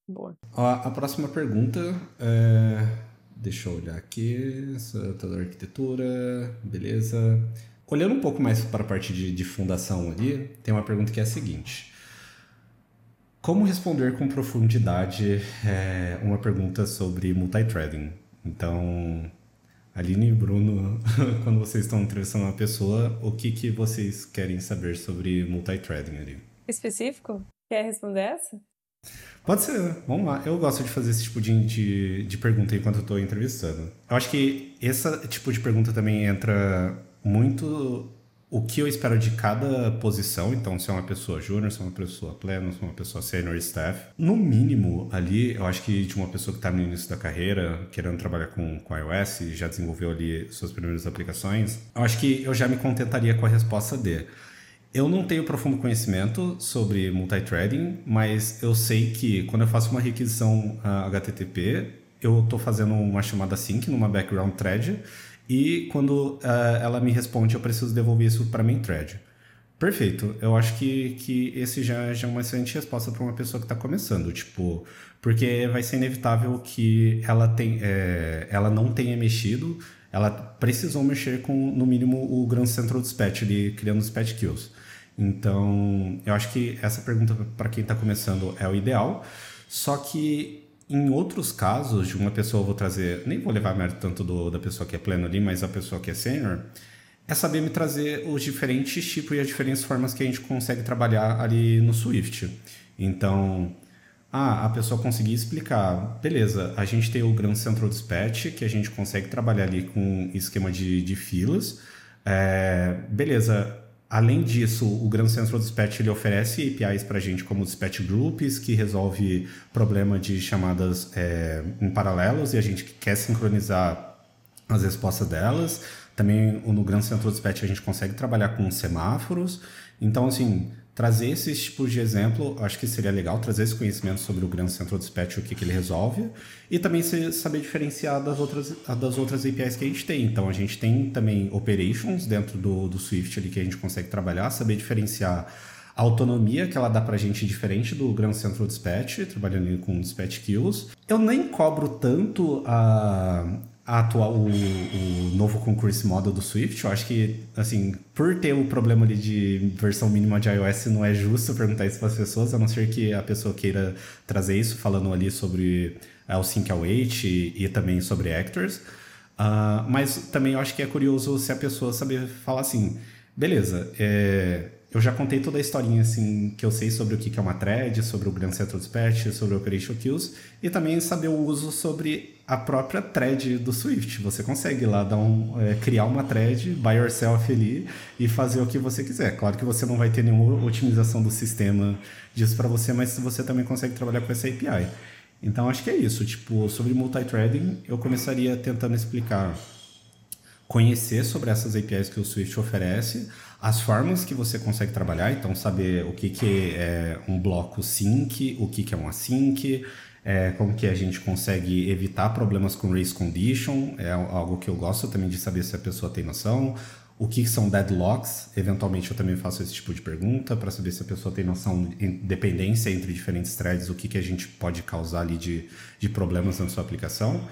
Boa. A, a próxima pergunta é... Deixa eu olhar aqui. Toda arquitetura, beleza. Olhando um pouco mais para a parte de, de fundação ali, tem uma pergunta que é a seguinte. Como responder com profundidade é, uma pergunta sobre multithreading? Então, Aline e Bruno, quando vocês estão entrevistando uma pessoa, o que, que vocês querem saber sobre multithreading ali? Específico? Quer responder essa? Pode ser, vamos lá. Eu gosto de fazer esse tipo de, de, de pergunta enquanto eu estou entrevistando. Eu acho que esse tipo de pergunta também entra muito o que eu espero de cada posição, então se é uma pessoa júnior, se é uma pessoa plena, se é uma pessoa senior staff, no mínimo ali, eu acho que de uma pessoa que está no início da carreira, querendo trabalhar com, com iOS, já desenvolveu ali suas primeiras aplicações, eu acho que eu já me contentaria com a resposta D. Eu não tenho profundo conhecimento sobre multithreading, mas eu sei que quando eu faço uma requisição uh, ah, HTTP, eu estou fazendo uma chamada sync numa background thread e quando uh, ela me responde, eu preciso devolver isso para main thread. Perfeito. Eu acho que, que esse já, já é uma excelente resposta para uma pessoa que está começando. Tipo, porque vai ser inevitável que ela, tem, é, ela não tenha mexido, ela precisou mexer com, no mínimo, o Grand Central Dispatch, ali, criando dispatch queues. Então, eu acho que essa pergunta para quem está começando é o ideal. Só que em outros casos, de uma pessoa, eu vou trazer, nem vou levar mérito tanto do, da pessoa que é pleno ali, mas a pessoa que é sênior, é saber me trazer os diferentes tipos e as diferentes formas que a gente consegue trabalhar ali no Swift. Então, ah, a pessoa conseguir explicar, beleza, a gente tem o Grand Central Dispatch, que a gente consegue trabalhar ali com esquema de, de filas. É, beleza, Além disso, o Grand Central Dispatch ele oferece APIs para a gente como Dispatch Groups, que resolve problema de chamadas é, em paralelos e a gente quer sincronizar as respostas delas. Também no Grand Central Dispatch a gente consegue trabalhar com semáforos. Então, assim, trazer esses tipos de exemplo, acho que seria legal trazer esse conhecimento sobre o Grand Central Dispatch, o que, que ele resolve, e também saber diferenciar das outras, das outras APIs que a gente tem. Então, a gente tem também operations dentro do, do Swift ali que a gente consegue trabalhar, saber diferenciar a autonomia que ela dá pra gente diferente do Grand Central Dispatch, trabalhando com Dispatch Queues. Eu nem cobro tanto a, atual, o, o novo concurso model do Swift. Eu acho que, assim, por ter o problema ali de versão mínima de iOS, não é justo perguntar isso para as pessoas, a não ser que a pessoa queira trazer isso, falando ali sobre o Sync Await e, e também sobre Actors. Uh, mas também eu acho que é curioso se a pessoa saber falar assim, beleza, é, eu já contei toda a historinha assim que eu sei sobre o que é uma thread, sobre o Grand Central Dispatch, sobre o Operation Queues e também saber o uso sobre a própria thread do Swift. Você consegue lá dar um, é, criar uma thread by yourself ali e fazer o que você quiser. Claro que você não vai ter nenhuma otimização do sistema disso para você, mas você também consegue trabalhar com essa API. Então acho que é isso. Tipo, sobre multithreading, eu começaria tentando explicar, conhecer sobre essas APIs que o Swift oferece as formas que você consegue trabalhar, então saber o que, que é um bloco sync, o que, que é um async, é, como que a gente consegue evitar problemas com race condition, é algo que eu gosto também de saber se a pessoa tem noção. O que são deadlocks? Eventualmente eu também faço esse tipo de pergunta para saber se a pessoa tem noção de dependência entre diferentes threads, o que, que a gente pode causar ali de, de problemas na sua aplicação.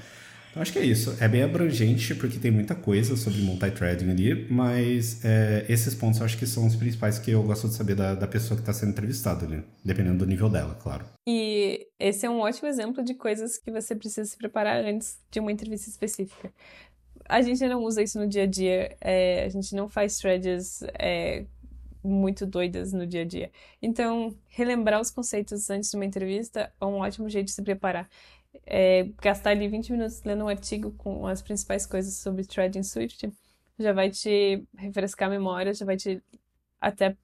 Eu acho que é isso. É bem abrangente, porque tem muita coisa sobre multithreading ali, mas é, esses pontos eu acho que são os principais que eu gosto de saber da, da pessoa que está sendo entrevistada ali, dependendo do nível dela, claro. E esse é um ótimo exemplo de coisas que você precisa se preparar antes de uma entrevista específica. A gente não usa isso no dia a dia, é, a gente não faz threads é, muito doidas no dia a dia. Então, relembrar os conceitos antes de uma entrevista é um ótimo jeito de se preparar é, gastar ali 20 minutos lendo um artigo com as principais coisas sobre threading Swift já vai te refrescar a memória, já vai te até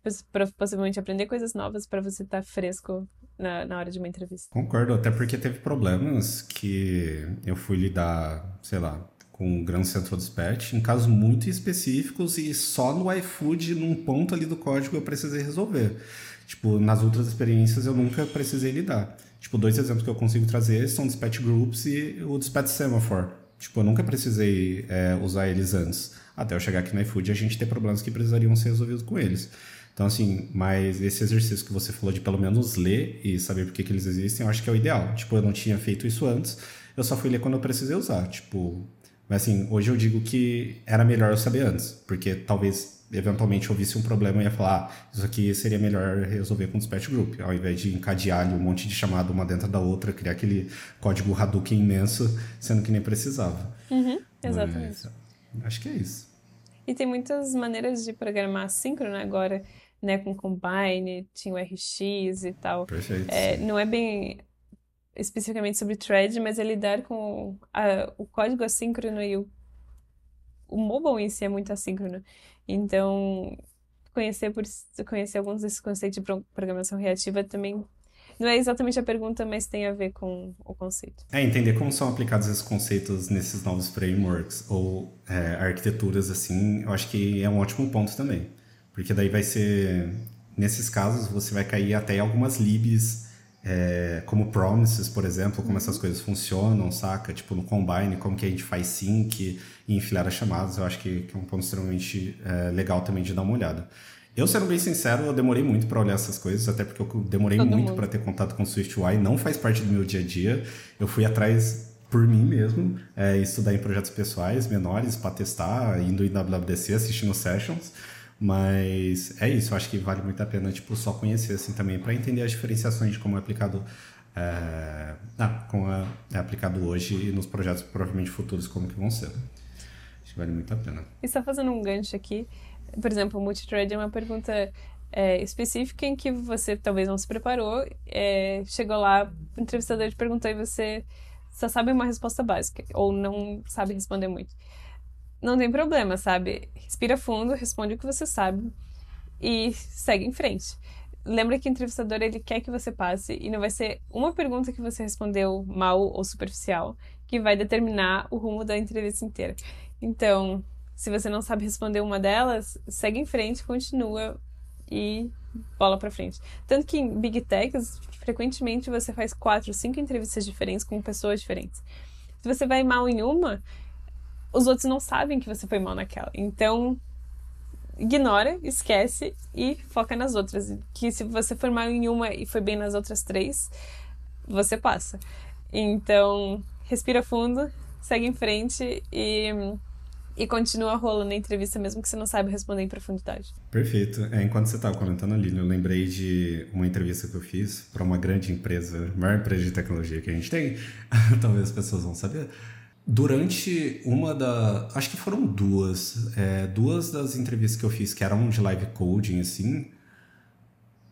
possivelmente aprender coisas novas para você estar tá fresco na, na hora de uma entrevista. Concordo, até porque teve problemas que eu fui lidar, sei lá, com o Grand Central Dispatch em casos muito específicos e só no iFood, num ponto ali do código, eu precisei resolver. Tipo, nas outras experiências eu nunca precisei lidar. Tipo, dois exemplos que eu consigo trazer são o Dispatch Groups e o Dispatch Semaphore. Tipo, eu nunca precisei é, usar eles antes. Até eu chegar aqui no iFood a gente ter problemas que precisariam ser resolvidos com eles. Então, assim, mas esse exercício que você falou de pelo menos ler e saber por que, que eles existem, eu acho que é o ideal. Tipo, eu não tinha feito isso antes, eu só fui ler quando eu precisei usar. Tipo, mas assim, hoje eu digo que era melhor eu saber antes, porque talvez eventualmente ouvisse um problema e ia falar, ah, isso aqui seria melhor resolver com o dispatch group, ao invés de encadear ali um monte de chamada uma dentro da outra, criar aquele código Hadouken imenso, sendo que nem precisava. Uhum, exatamente. Mas, acho que é isso. E tem muitas maneiras de programar assíncrono agora, né, com Combine, tinha o RX e tal. Perfeito. É, não é bem especificamente sobre thread, mas é lidar com a, o código assíncrono e o o mobile em si é muito assíncrono. Então, conhecer por conhecer alguns desses conceitos de programação reativa também não é exatamente a pergunta, mas tem a ver com o conceito. É entender como são aplicados esses conceitos nesses novos frameworks ou é, arquiteturas assim, eu acho que é um ótimo ponto também, porque daí vai ser nesses casos você vai cair até algumas libs é, como promises, por exemplo, como uhum. essas coisas funcionam, saca? Tipo, no Combine, como que a gente faz sync e enfileira chamadas, eu acho que, que é um ponto extremamente é, legal também de dar uma olhada. Eu, sendo bem sincero, eu demorei muito para olhar essas coisas, até porque eu demorei Todo muito para ter contato com SwiftUI, não faz parte do meu dia a dia. Eu fui atrás por mim mesmo, é, estudar em projetos pessoais menores para testar, indo em WWDC, assistindo sessions. Mas é isso, acho que vale muito a pena tipo, só conhecer assim também para entender as diferenciações de como é aplicado é, ah, como é, é, aplicado hoje e nos projetos provavelmente futuros como que vão ser. Acho que vale muito a pena. E só fazendo um gancho aqui, por exemplo, o multithread é uma pergunta é, específica em que você talvez não se preparou, é, chegou lá, o entrevistador te perguntou e você só sabe uma resposta básica ou não sabe responder muito não tem problema, sabe? Respira fundo, responde o que você sabe e segue em frente. Lembra que o entrevistador ele quer que você passe e não vai ser uma pergunta que você respondeu mal ou superficial que vai determinar o rumo da entrevista inteira. Então, se você não sabe responder uma delas, segue em frente, continua e bola para frente. Tanto que em Big Techs, frequentemente você faz quatro, cinco entrevistas diferentes com pessoas diferentes. Se você vai mal em uma, os outros não sabem que você foi mal naquela. Então, ignora, esquece e foca nas outras. Que se você for mal em uma e foi bem nas outras três, você passa. Então, respira fundo, segue em frente e, e continua rolando a entrevista, mesmo que você não saiba responder em profundidade. Perfeito. É, enquanto você estava comentando ali, eu lembrei de uma entrevista que eu fiz para uma grande empresa, maior empresa de tecnologia que a gente tem. Talvez as pessoas vão saber Durante uma da. Acho que foram duas. É, duas das entrevistas que eu fiz, que eram de live coding, assim.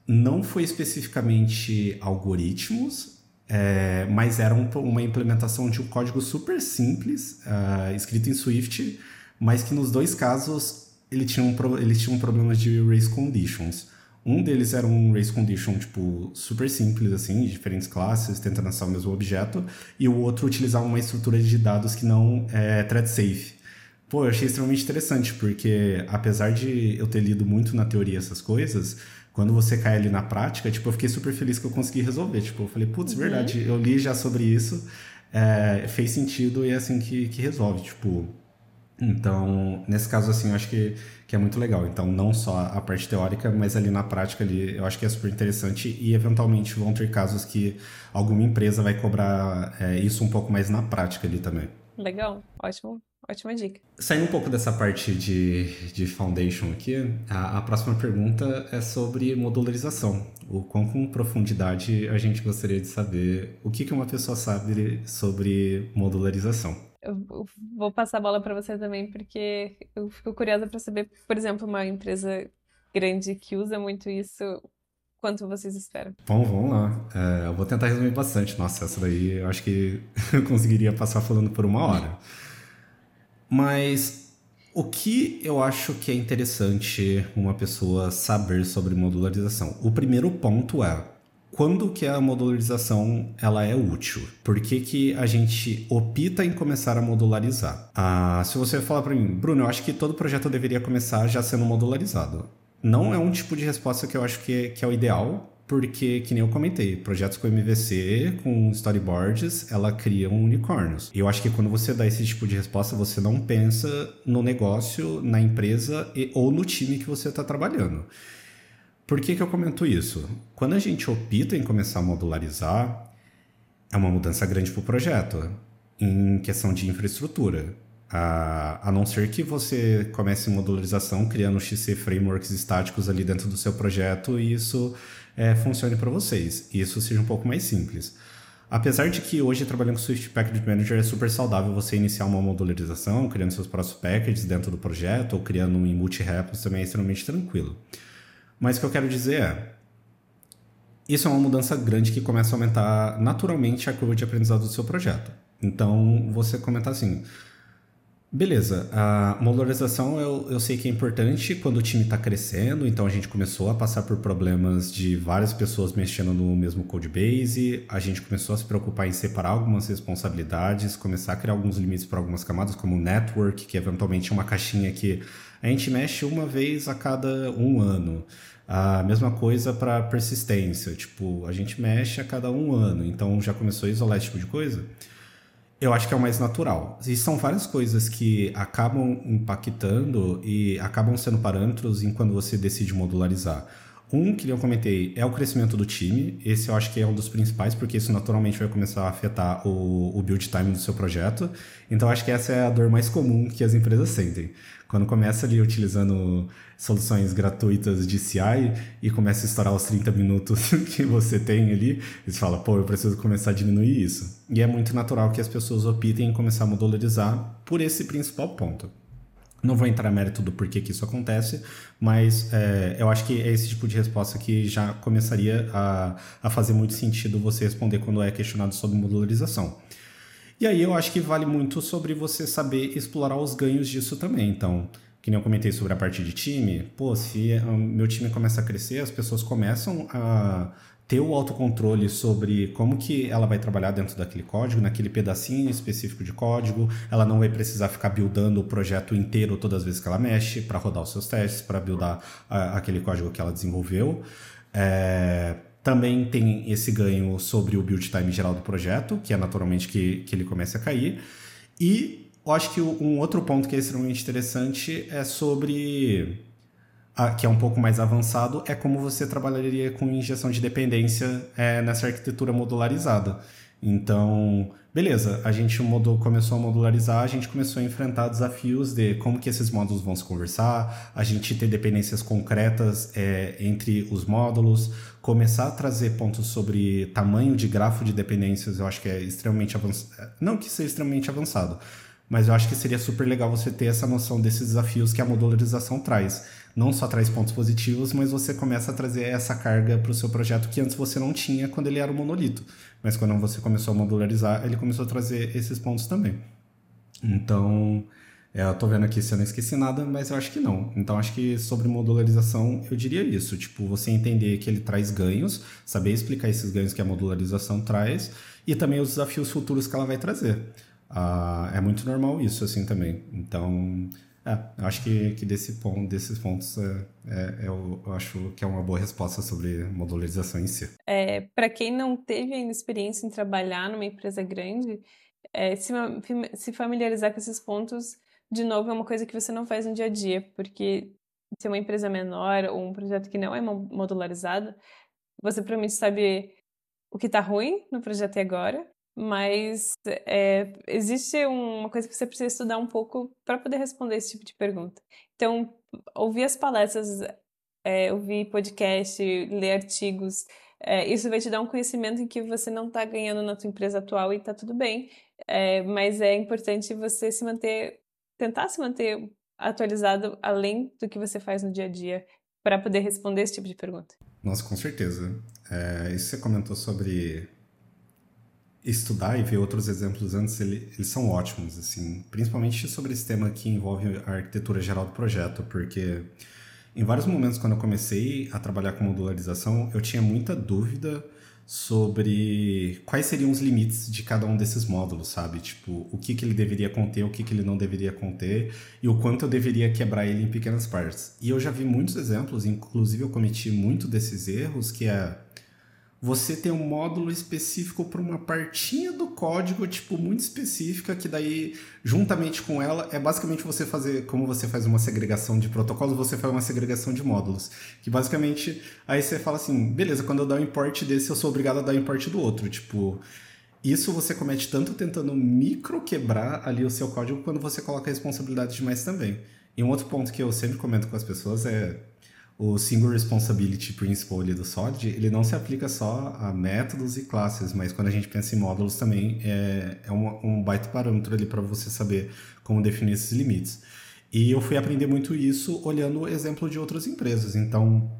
Não foi especificamente algoritmos, é, mas era um, uma implementação de um código super simples, uh, escrito em Swift, mas que nos dois casos ele tinha um, eles tinham problemas de race conditions. Um deles era um race condition, tipo, super simples, assim, de diferentes classes, tentando acessar o mesmo objeto, e o outro utilizava uma estrutura de dados que não é thread safe. Pô, eu achei extremamente interessante, porque apesar de eu ter lido muito na teoria essas coisas, quando você cai ali na prática, tipo, eu fiquei super feliz que eu consegui resolver. Tipo, eu falei, putz, uhum. verdade, eu li já sobre isso, é, fez sentido e é assim que, que resolve, tipo... Então, nesse caso, assim, eu acho que que é muito legal. Então, não só a parte teórica, mas ali na prática ali, eu acho que é super interessante e eventualmente vão ter casos que alguma empresa vai cobrar é, isso um pouco mais na prática ali também. Legal, ótimo. Ótima dica. Saindo um pouco dessa parte de, de foundation aqui, a, a próxima pergunta é sobre modularização. O quão com profundidade a gente gostaria de saber o que, que uma pessoa sabe sobre modularização eu vou passar a bola para você também, porque eu fico curiosa para saber, por exemplo, uma empresa grande que usa muito isso, quanto vocês esperam? Bom, vamos lá. É, eu vou tentar resumir bastante. Nossa, essa daí eu acho que eu conseguiria passar falando por uma hora. Mas o que eu acho que é interessante uma pessoa saber sobre modularização? O primeiro ponto é quando que a modularização ela é útil? Por que, que a gente opta em começar a modularizar? Ah, se você falar para mim, Bruno, eu acho que todo projeto deveria começar já sendo modularizado. Não é um tipo de resposta que eu acho que é, que é o ideal, porque, que nem eu comentei, projetos com MVC, com storyboards, ela cria um unicórnios. E eu acho que quando você dá esse tipo de resposta, você não pensa no negócio, na empresa e, ou no time que você está trabalhando. Por que, que eu comento isso? Quando a gente opta em começar a modularizar, é uma mudança grande para o projeto, em questão de infraestrutura. A, não ser que você comece modularização criando XC frameworks estáticos ali dentro do seu projeto e isso é, funcione para vocês. E isso seja um pouco mais simples. Apesar de que hoje trabalhando com Swift Package Manager é super saudável você iniciar uma modularização, criando seus próprios packages dentro do projeto ou criando um em multi-repos também é extremamente tranquilo. Mas o que eu quero dizer é, isso é uma mudança grande que começa a aumentar naturalmente a curva de aprendizado do seu projeto. Então, você comentar assim, Beleza, a modularização eu, eu sei que é importante quando o time está crescendo, então a gente começou a passar por problemas de várias pessoas mexendo no mesmo codebase, a gente começou a se preocupar em separar algumas responsabilidades, começar a criar alguns limites para algumas camadas, como o network, que eventualmente é uma caixinha que a gente mexe uma vez a cada um ano. A mesma coisa para persistência, tipo, a gente mexe a cada um ano, então já começou a isolar esse tipo de coisa. Eu acho que é o mais natural. E são várias coisas que acabam impactando e acabam sendo parâmetros em quando você decide modularizar. Um que eu comentei é o crescimento do time. Esse eu acho que é um dos principais, porque isso naturalmente vai começar a afetar o, o build time do seu projeto. Então acho que essa é a dor mais comum que as empresas sentem. Quando começa ali utilizando soluções gratuitas de CI e começa a estourar os 30 minutos que você tem ali, você fala, pô, eu preciso começar a diminuir isso. E é muito natural que as pessoas optem em começar a modularizar por esse principal ponto. Não vou entrar no mérito do porquê que isso acontece, mas é, eu acho que é esse tipo de resposta que já começaria a, a fazer muito sentido você responder quando é questionado sobre modularização. E aí eu acho que vale muito sobre você saber explorar os ganhos disso também. Então, que nem eu comentei sobre a parte de time, pô, se o meu time começa a crescer, as pessoas começam a ter o autocontrole sobre como que ela vai trabalhar dentro daquele código, naquele pedacinho específico de código. Ela não vai precisar ficar buildando o projeto inteiro todas as vezes que ela mexe para rodar os seus testes, para buildar a, aquele código que ela desenvolveu. É, também tem esse ganho sobre o build time geral do projeto, que é naturalmente que, que ele começa a cair. E eu acho que um outro ponto que é extremamente interessante é sobre. Que é um pouco mais avançado, é como você trabalharia com injeção de dependência é, nessa arquitetura modularizada. Então, beleza, a gente modul, começou a modularizar, a gente começou a enfrentar desafios de como que esses módulos vão se conversar, a gente ter dependências concretas é, entre os módulos, começar a trazer pontos sobre tamanho de grafo de dependências, eu acho que é extremamente avançado. Não que seja extremamente avançado, mas eu acho que seria super legal você ter essa noção desses desafios que a modularização traz não só traz pontos positivos, mas você começa a trazer essa carga para o seu projeto que antes você não tinha quando ele era um monolito. Mas quando você começou a modularizar, ele começou a trazer esses pontos também. Então, é, eu tô vendo aqui se eu não esqueci nada, mas eu acho que não. Então, acho que sobre modularização, eu diria isso. Tipo, você entender que ele traz ganhos, saber explicar esses ganhos que a modularização traz e também os desafios futuros que ela vai trazer. Ah, é muito normal isso, assim, também. Então, é, eu acho que, que desse ponto, desses pontos é, é, eu, eu, acho que é uma boa resposta sobre modularização em si. É, Para quem não teve ainda experiência em trabalhar numa empresa grande, é, se, se familiarizar com esses pontos, de novo, é uma coisa que você não faz no dia a dia, porque se é uma empresa menor ou um projeto que não é modularizado, você provavelmente sabe o que está ruim no projeto agora, mas é, existe uma coisa que você precisa estudar um pouco para poder responder esse tipo de pergunta. Então, ouvir as palestras, é, ouvir podcast, ler artigos, é, isso vai te dar um conhecimento em que você não está ganhando na tua empresa atual e está tudo bem. Mas é importante você se manter, tentar se manter atualizado além do que você faz no dia a dia para poder responder esse tipo de pergunta. Nossa, com certeza. Isso você comentou sobre estudar e ver outros exemplos antes, ele, eles são ótimos, assim, principalmente sobre esse tema que envolve a arquitetura geral do projeto, porque em vários momentos quando eu comecei a trabalhar com modularização, eu tinha muita dúvida sobre quais seriam os limites de cada um desses módulos, sabe? Tipo, o que, que ele deveria conter, o que, que ele não deveria conter e o quanto eu deveria quebrar ele em pequenas partes. E eu já vi muitos exemplos, inclusive eu cometi muito desses erros, que é você tem um módulo específico para uma partinha do código, tipo, muito específica, que daí, juntamente com ela, é basicamente você fazer, como você faz uma segregação de protocolos, você faz uma segregação de módulos. Que basicamente, aí você fala assim, beleza, quando eu dar um import desse, eu sou obrigado a dar um import do outro. Tipo, isso você comete tanto tentando micro quebrar ali o seu código, quando você coloca a responsabilidade demais também. E um outro ponto que eu sempre comento com as pessoas é o Single Responsibility Principle ali do SOD, ele não se aplica só a métodos e classes, mas quando a gente pensa em módulos também é, é um, um baita parâmetro ali para você saber como definir esses limites. E eu fui aprender muito isso olhando o exemplo de outras empresas. Então,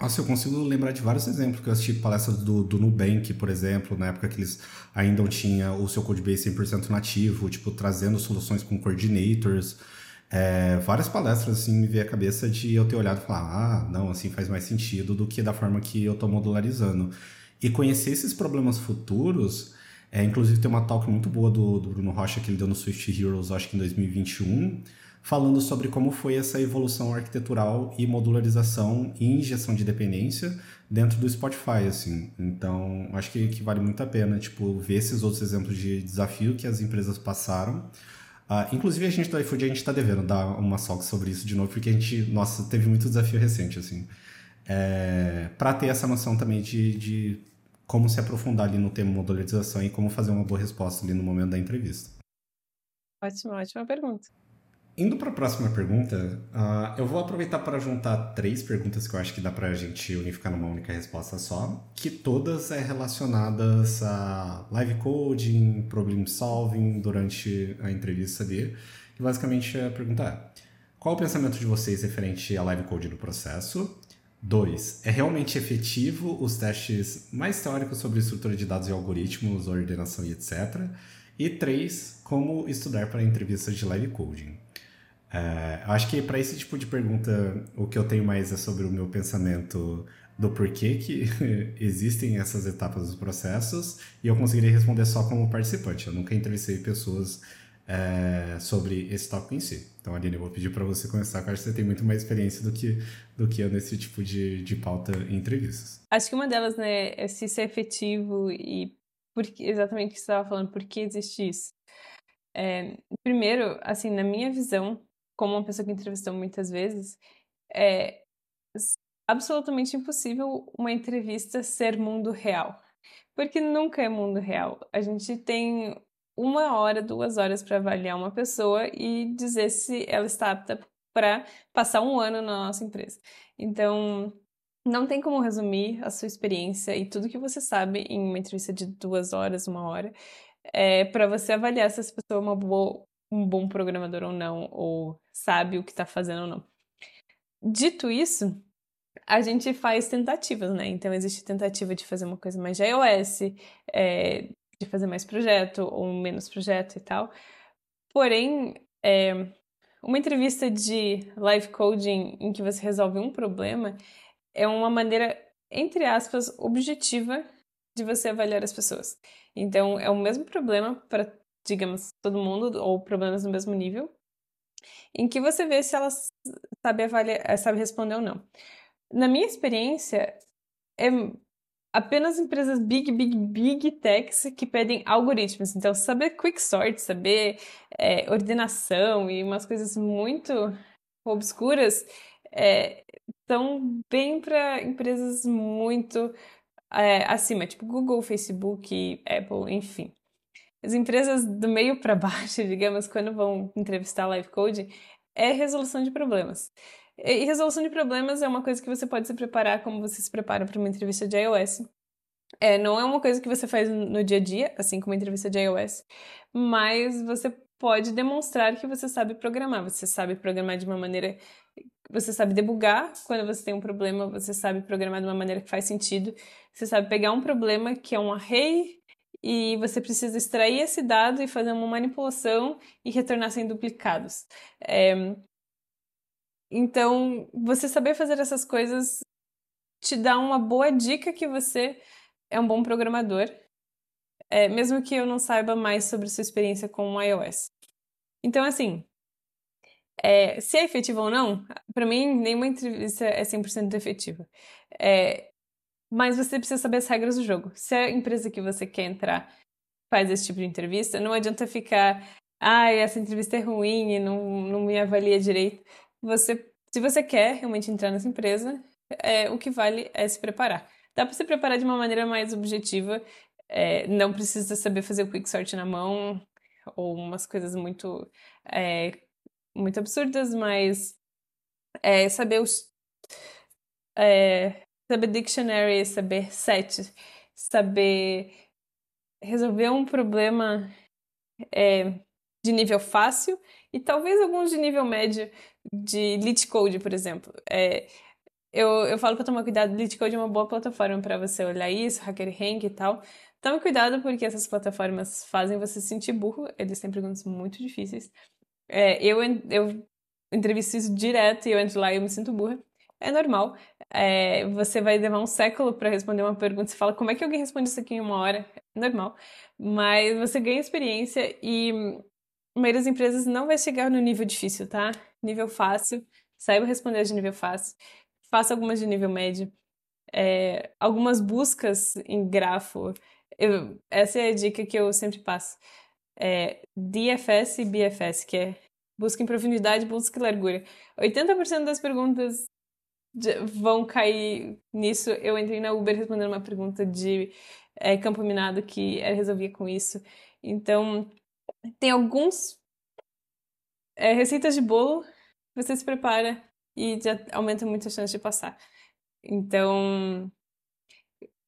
Nossa, eu consigo lembrar de vários exemplos que eu assisti palestras do, do Nubank, por exemplo, na época que eles ainda não tinham o seu codebase 100% nativo, tipo, trazendo soluções com coordinators. É, várias palestras, assim, me veio a cabeça de eu ter olhado e falar, ah, não, assim faz mais sentido do que da forma que eu estou modularizando. E conhecer esses problemas futuros, é, inclusive tem uma talk muito boa do, do Bruno Rocha que ele deu no Swift Heroes, acho que em 2021, falando sobre como foi essa evolução arquitetural e modularização e injeção de dependência dentro do Spotify, assim. Então, acho que, que vale muito a pena, tipo, ver esses outros exemplos de desafio que as empresas passaram. Uh, inclusive, a gente do iFood, a gente está devendo dar uma salva sobre isso de novo, porque a gente, nossa, teve muito desafio recente, assim. É, para ter essa noção também de, de como se aprofundar ali no tema modularização e como fazer uma boa resposta ali no momento da entrevista. Ótima, ótima pergunta. Indo para a próxima pergunta, uh, eu vou aproveitar para juntar três perguntas que eu acho que dá para a gente unificar numa única resposta só, que todas é relacionadas a live coding, problem solving durante a entrevista ali. E basicamente é: qual o pensamento de vocês referente a live coding no processo? Dois, é realmente efetivo os testes mais teóricos sobre estrutura de dados e algoritmos, ordenação e etc. E três, como estudar para entrevistas de live coding. É, acho que para esse tipo de pergunta, o que eu tenho mais é sobre o meu pensamento do porquê que existem essas etapas dos processos e eu conseguiria responder só como participante. Eu nunca entrevistei pessoas é, sobre esse tópico em si. Então, Aline, eu vou pedir para você começar, porque acho que você tem muito mais experiência do que, do que eu nesse tipo de, de pauta em entrevistas. Acho que uma delas, né, é se isso é efetivo e porque, exatamente o que você estava falando, por que existe isso. É, primeiro, assim, na minha visão, como uma pessoa que entrevistou muitas vezes, é absolutamente impossível uma entrevista ser mundo real. Porque nunca é mundo real. A gente tem uma hora, duas horas para avaliar uma pessoa e dizer se ela está apta para passar um ano na nossa empresa. Então, não tem como resumir a sua experiência e tudo que você sabe em uma entrevista de duas horas, uma hora, é, para você avaliar se essa pessoa é uma boa, um bom programador ou não, ou sabe o que está fazendo ou não. Dito isso, a gente faz tentativas, né? Então, existe tentativa de fazer uma coisa mais de iOS, é, de fazer mais projeto ou menos projeto e tal. Porém, é, uma entrevista de live coding em que você resolve um problema é uma maneira, entre aspas, objetiva de você avaliar as pessoas. Então, é o mesmo problema para digamos, todo mundo, ou problemas no mesmo nível, em que você vê se ela sabe, avaliar, eh, sabe responder ou não. Na minha experiência, é apenas empresas big, big, big techs que pedem algoritmos. Então, saber quicksort, saber é, ordenação e umas coisas muito obscuras é, bem para empresas muito é, acima, tipo Google, Facebook, Apple, enfim. As empresas do meio para baixo, digamos, quando vão entrevistar live code, é resolução de problemas. E resolução de problemas é uma coisa que você pode se preparar como você se prepara para uma entrevista de iOS. É, não é uma coisa que você faz no dia a dia, assim como uma entrevista de iOS, mas você pode demonstrar que você sabe programar. Você sabe programar de uma maneira. Você sabe debugar quando você tem um problema, você sabe programar de uma maneira que faz sentido. Você sabe pegar um problema que é um array e você precisa extrair esse dado e fazer uma manipulação e retornar sem duplicados. É... Então, você saber fazer essas coisas te dá uma boa dica que você é um bom programador, é, mesmo que eu não saiba mais sobre sua experiência com o iOS. Então, assim, é, se é efetivo ou não, para mim, nenhuma entrevista é 100% efetiva. É, mas você precisa saber as regras do jogo. Se a empresa que você quer entrar faz esse tipo de entrevista, não adianta ficar, ah, essa entrevista é ruim e não, não me avalia direito. Você, se você quer realmente entrar nessa empresa, é, o que vale é se preparar. Dá para se preparar de uma maneira mais objetiva, é, não precisa saber fazer o quicksort na mão ou umas coisas muito, é, muito absurdas, mas é, saber os, é, saber dictionary, saber set, saber resolver um problema é, de nível fácil e talvez alguns de nível médio de lit code, por exemplo. É, eu, eu falo para tomar cuidado, LeetCode é uma boa plataforma para você olhar isso, HackerRank e tal. Tome cuidado porque essas plataformas fazem você se sentir burro, eles têm perguntas muito difíceis. É, eu, eu entrevisto isso direto e eu entro lá e eu me sinto burra. É normal. É, você vai levar um século para responder uma pergunta. Você fala, como é que alguém responde isso aqui em uma hora? Normal. Mas você ganha experiência e a maioria das empresas não vai chegar no nível difícil, tá? Nível fácil. Saiba responder de nível fácil. Faça algumas de nível médio. É, algumas buscas em grafo. Eu, essa é a dica que eu sempre passo. É DFS e BFS, que é busca em profundidade, busca em largura. 80% das perguntas vão cair nisso. Eu entrei na Uber respondendo uma pergunta de é, campo minado que era resolvia com isso. Então, tem alguns é, receitas de bolo, você se prepara e já aumenta muito a chance de passar. Então,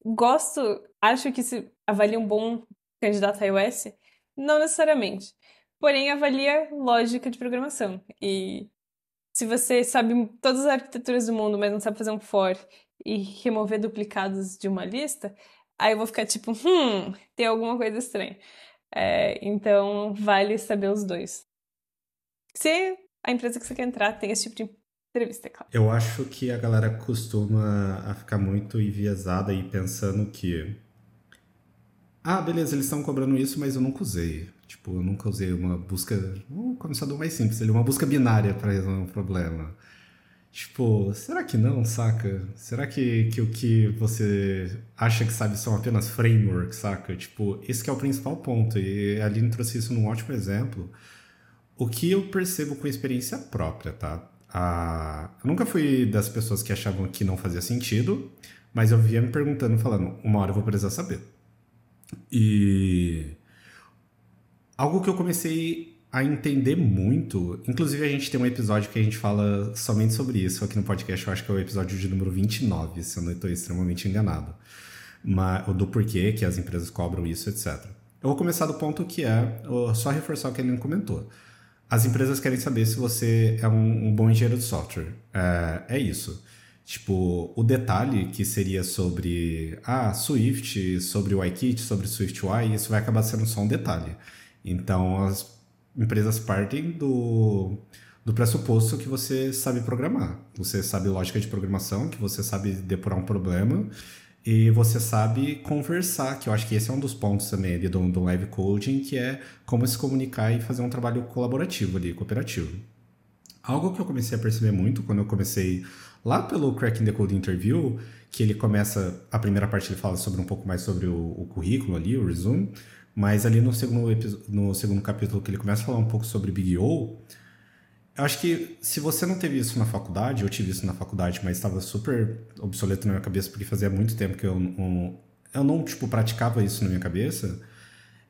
gosto, acho que se avalia um bom candidato a iOS, não necessariamente. Porém, avalia lógica de programação. E se você sabe todas as arquiteturas do mundo, mas não sabe fazer um for e remover duplicados de uma lista, aí eu vou ficar tipo, hum, tem alguma coisa estranha. É, então, vale saber os dois. Se a empresa que você quer entrar tem esse tipo de entrevista, é claro. Eu acho que a galera costuma a ficar muito enviesada e pensando que ah, beleza, eles estão cobrando isso, mas eu nunca usei. Tipo, eu nunca usei uma busca. Vamos começar do mais simples, uma busca binária para resolver um problema. Tipo, será que não, saca? Será que, que o que você acha que sabe são apenas frameworks, saca? Tipo, esse é o principal ponto. E a Aline trouxe isso num ótimo exemplo. O que eu percebo com experiência própria, tá? A... Eu nunca fui das pessoas que achavam que não fazia sentido, mas eu via me perguntando, falando, uma hora eu vou precisar saber. E algo que eu comecei a entender muito. Inclusive, a gente tem um episódio que a gente fala somente sobre isso aqui no podcast. Eu acho que é o episódio de número 29, se eu não estou extremamente enganado. Mas, do porquê que as empresas cobram isso, etc. Eu vou começar do ponto que é só reforçar o que ele comentou. As empresas querem saber se você é um, um bom engenheiro de software. É, é isso. Tipo, o detalhe que seria sobre ah, Swift, sobre o iKit, sobre SwiftUI, isso vai acabar sendo só um detalhe. Então, as empresas partem do, do pressuposto que você sabe programar. Você sabe lógica de programação, que você sabe depurar um problema e você sabe conversar, que eu acho que esse é um dos pontos também ali do, do live coding, que é como se comunicar e fazer um trabalho colaborativo ali, cooperativo. Algo que eu comecei a perceber muito quando eu comecei lá pelo Cracking the Code Interview, que ele começa, a primeira parte ele fala sobre um pouco mais sobre o, o currículo ali, o resume, mas ali no segundo, no segundo capítulo que ele começa a falar um pouco sobre Big O, eu acho que se você não teve isso na faculdade, eu tive isso na faculdade, mas estava super obsoleto na minha cabeça porque fazia muito tempo que eu, um, eu não tipo praticava isso na minha cabeça,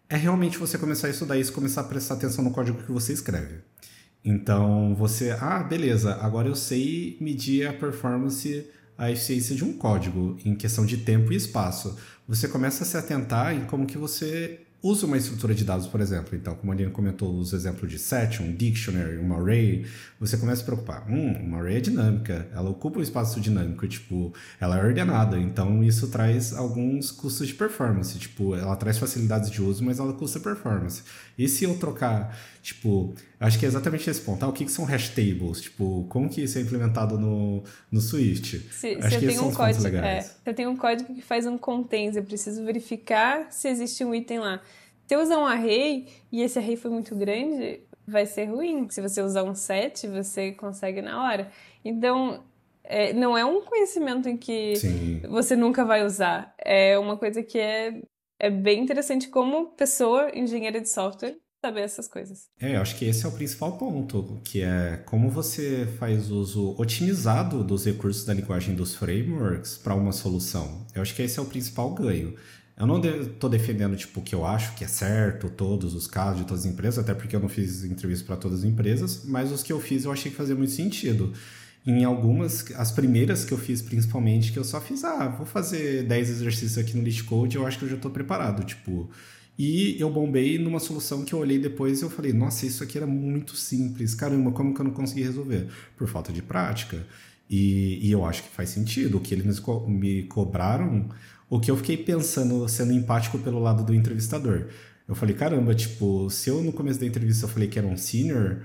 é realmente você começar a estudar isso, começar a prestar atenção no código que você escreve. Então você, ah, beleza, agora eu sei medir a performance, a eficiência de um código em questão de tempo e espaço. Você começa a se atentar em como que você usa uma estrutura de dados, por exemplo. Então, como a Lina comentou, os exemplos de set, um dictionary, um array, você começa a se preocupar. Hum, uma array é dinâmica, ela ocupa um espaço dinâmico, tipo, ela é ordenada, então isso traz alguns custos de performance, tipo, ela traz facilidades de uso, mas ela custa performance. E se eu trocar, tipo, acho que é exatamente esse ponto, ah, o que, que são hash tables, tipo, como que isso é implementado no, no Swift? Se, acho se que eu tenho um código, é, eu tenho um código que faz um contains, eu preciso verificar se existe um item lá. Se eu usar um array e esse array for muito grande, vai ser ruim. Se você usar um set, você consegue na hora. Então, é, não é um conhecimento em que Sim. você nunca vai usar. É uma coisa que é, é bem interessante como pessoa engenheira de software saber essas coisas. É, eu acho que esse é o principal ponto, que é como você faz uso otimizado dos recursos da linguagem dos frameworks para uma solução. Eu acho que esse é o principal ganho. Eu não estou de, defendendo tipo que eu acho que é certo todos os casos de todas as empresas, até porque eu não fiz entrevista para todas as empresas, mas os que eu fiz eu achei que fazia muito sentido. Em algumas, as primeiras que eu fiz principalmente, que eu só fiz, ah, vou fazer 10 exercícios aqui no List Code, eu acho que eu já estou preparado, tipo. E eu bombei numa solução que eu olhei depois e eu falei, nossa, isso aqui era muito simples, caramba, como que eu não consegui resolver? Por falta de prática. E, e eu acho que faz sentido. O que eles me, co me cobraram, o que eu fiquei pensando, sendo empático pelo lado do entrevistador. Eu falei, caramba, tipo, se eu no começo da entrevista eu falei que era um senior,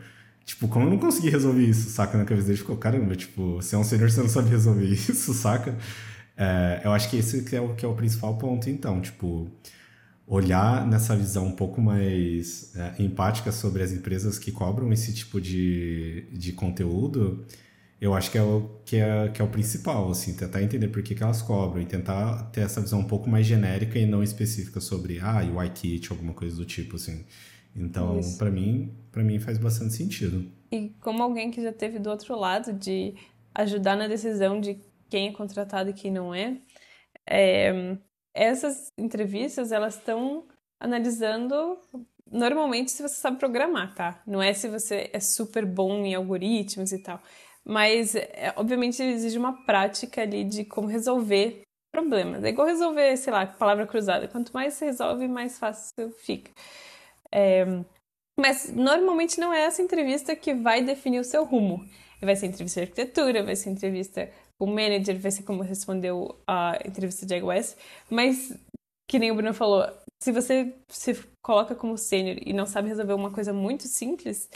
tipo, como eu não consegui resolver isso, saca? Na cabeça dele ficou, caramba, tipo, se é um senior você não sabe resolver isso, saca? É, eu acho que esse que é, o, que é o principal ponto, então, tipo, olhar nessa visão um pouco mais é, empática sobre as empresas que cobram esse tipo de, de conteúdo eu acho que é o que é, que é o principal, assim, tentar entender por que, que elas cobram e tentar ter essa visão um pouco mais genérica e não específica sobre, ah, UI kit, alguma coisa do tipo, assim. Então, para mim, para mim faz bastante sentido. E como alguém que já teve do outro lado de ajudar na decisão de quem é contratado e quem não é, é essas entrevistas elas estão analisando normalmente se você sabe programar, tá? Não é se você é super bom em algoritmos e tal. Mas, é, obviamente, exige uma prática ali de como resolver problemas. É igual resolver, sei lá, palavra cruzada. Quanto mais você resolve, mais fácil fica. É... Mas, normalmente, não é essa entrevista que vai definir o seu rumo. Vai ser entrevista de arquitetura, vai ser entrevista com o manager, vai ser como respondeu a entrevista de iOS. Mas, que nem o Bruno falou, se você se coloca como sênior e não sabe resolver uma coisa muito simples,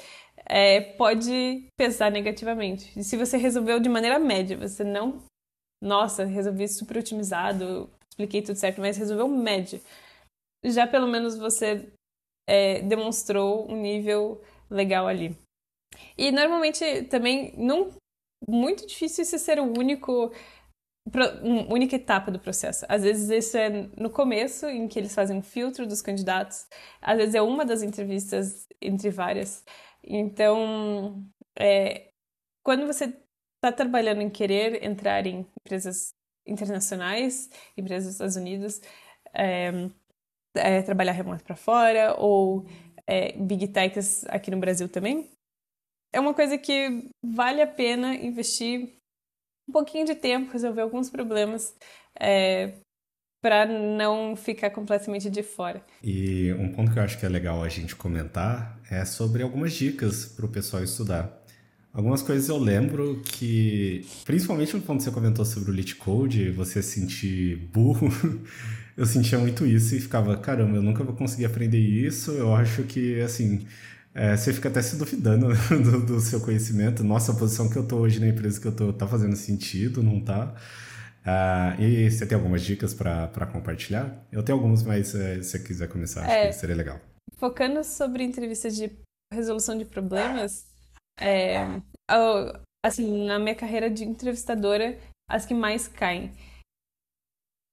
é, pode pesar negativamente. E se você resolveu de maneira média, você não. Nossa, resolvi super otimizado, expliquei tudo certo, mas resolveu média. Já pelo menos você é, demonstrou um nível legal ali. E normalmente também não muito difícil isso ser o único única etapa do processo. Às vezes isso é no começo, em que eles fazem um filtro dos candidatos. Às vezes é uma das entrevistas entre várias. Então, é, quando você está trabalhando em querer entrar em empresas internacionais, empresas dos Estados Unidos, é, é, trabalhar remoto para fora ou é, big techs aqui no Brasil também, é uma coisa que vale a pena investir um pouquinho de tempo, resolver alguns problemas é, para não ficar completamente de fora. E um ponto que eu acho que é legal a gente comentar é sobre algumas dicas para o pessoal estudar. Algumas coisas eu lembro que, principalmente quando você comentou sobre o Lit Code, você se sentir burro, eu sentia muito isso e ficava, caramba, eu nunca vou conseguir aprender isso. Eu acho que, assim, é, você fica até se duvidando do, do, seu conhecimento. Nossa, a posição que eu tô hoje na empresa que eu tô tá fazendo sentido, não tá? Uh, e você tem algumas dicas para compartilhar? Eu tenho algumas, mas uh, se você quiser começar, acho é, que seria legal. Focando sobre entrevistas de resolução de problemas, é, assim, na minha carreira de entrevistadora, as que mais caem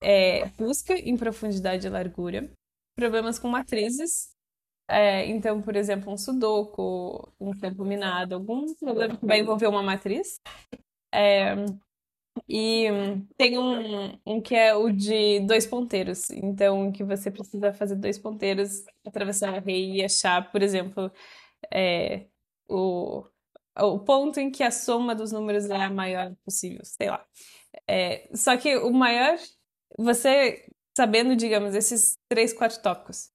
é busca em profundidade e largura, problemas com matrizes, é, então, por exemplo, um sudoku, um campo minado, algum problema que vai envolver uma matriz. É, e tem um, um que é o de dois ponteiros. Então, que você precisa fazer dois ponteiros, atravessar a rei e achar, por exemplo, é, o, o ponto em que a soma dos números é a maior possível, sei lá. É, só que o maior, você sabendo, digamos, esses três, quatro tópicos,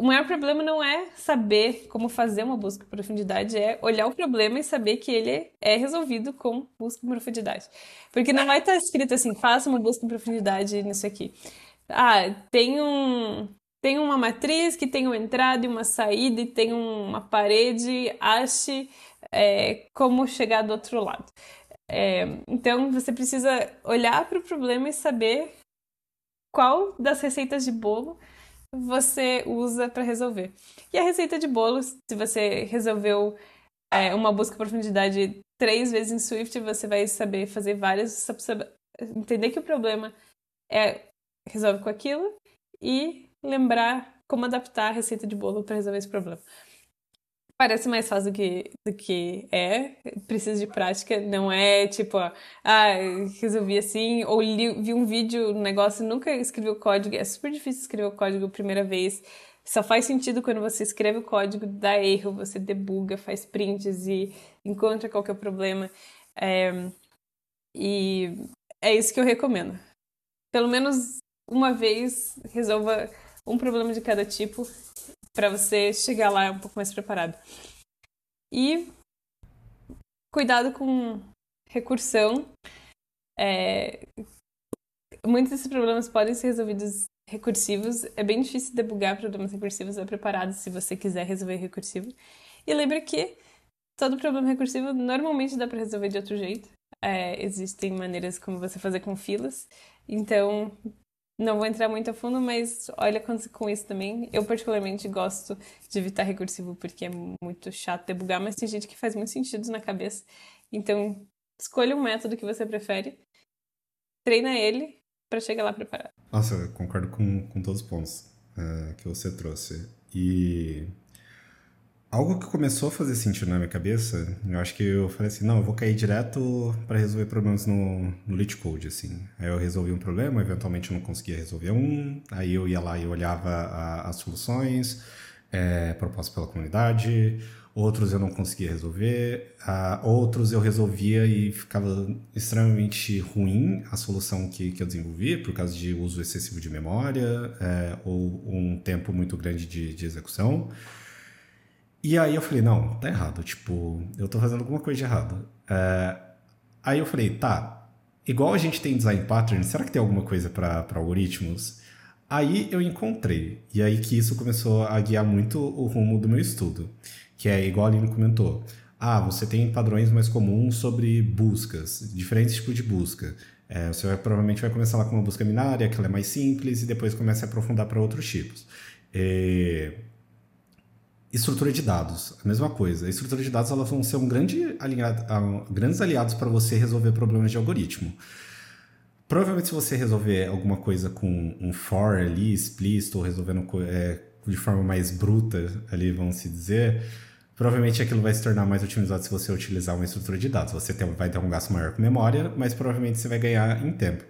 o maior problema não é saber como fazer uma busca em profundidade, é olhar o problema e saber que ele é resolvido com busca em profundidade. Porque não vai estar escrito assim, faça uma busca em profundidade nisso aqui. Ah, tem um, tem uma matriz que tem uma entrada e uma saída e tem uma parede, ache é, como chegar do outro lado. É, então você precisa olhar para o problema e saber qual das receitas de bolo você usa para resolver. E a receita de bolos, se você resolveu é, uma busca profundidade três vezes em Swift, você vai saber fazer várias, entender que o problema é resolve com aquilo e lembrar como adaptar a receita de bolo para resolver esse problema. Parece mais fácil do que, do que é, precisa de prática, não é tipo, ah, resolvi assim, ou li, vi um vídeo, um negócio, nunca escrevi o código, é super difícil escrever o código a primeira vez, só faz sentido quando você escreve o código, dá erro, você debuga, faz prints e encontra qual é problema. É, e é isso que eu recomendo. Pelo menos uma vez resolva um problema de cada tipo para você chegar lá um pouco mais preparado. E cuidado com recursão. É... Muitos desses problemas podem ser resolvidos recursivos. É bem difícil debugar problemas recursivos, é preparado se você quiser resolver recursivo. E lembra que todo problema recursivo normalmente dá para resolver de outro jeito. É, existem maneiras como você fazer com filas. Então, não vou entrar muito a fundo, mas olha com isso também. Eu, particularmente, gosto de evitar recursivo porque é muito chato debugar, mas tem gente que faz muito sentido na cabeça. Então, escolha um método que você prefere, treina ele para chegar lá preparado. Nossa, eu concordo com, com todos os pontos uh, que você trouxe. E Algo que começou a fazer sentido na minha cabeça, eu acho que eu falei assim, não, eu vou cair direto para resolver problemas no, no Lit Code, assim. Aí eu resolvi um problema, eventualmente eu não conseguia resolver um, aí eu ia lá e olhava a, as soluções é, propostas pela comunidade, outros eu não conseguia resolver, outros eu resolvia e ficava extremamente ruim a solução que, que eu desenvolvi, por causa de uso excessivo de memória é, ou um tempo muito grande de, de execução. E aí eu falei, não, tá errado. Tipo, eu tô fazendo alguma coisa de errado. É... Aí eu falei, tá, igual a gente tem design pattern, será que tem alguma coisa para algoritmos? Aí eu encontrei. E aí que isso começou a guiar muito o rumo do meu estudo. Que é igual a Aline comentou. Ah, você tem padrões mais comuns sobre buscas, diferentes tipos de busca. É, você vai, provavelmente vai começar lá com uma busca binária, que ela é mais simples, e depois começa a aprofundar para outros tipos. É, Estrutura de dados, a mesma coisa. A estrutura de dados elas vão ser um grande aliado, uh, grandes aliados para você resolver problemas de algoritmo. Provavelmente se você resolver alguma coisa com um for ali explícito ou resolvendo é, de forma mais bruta ali, vamos se dizer, provavelmente aquilo vai se tornar mais otimizado se você utilizar uma estrutura de dados. Você tem, vai ter um gasto maior com memória, mas provavelmente você vai ganhar em tempo.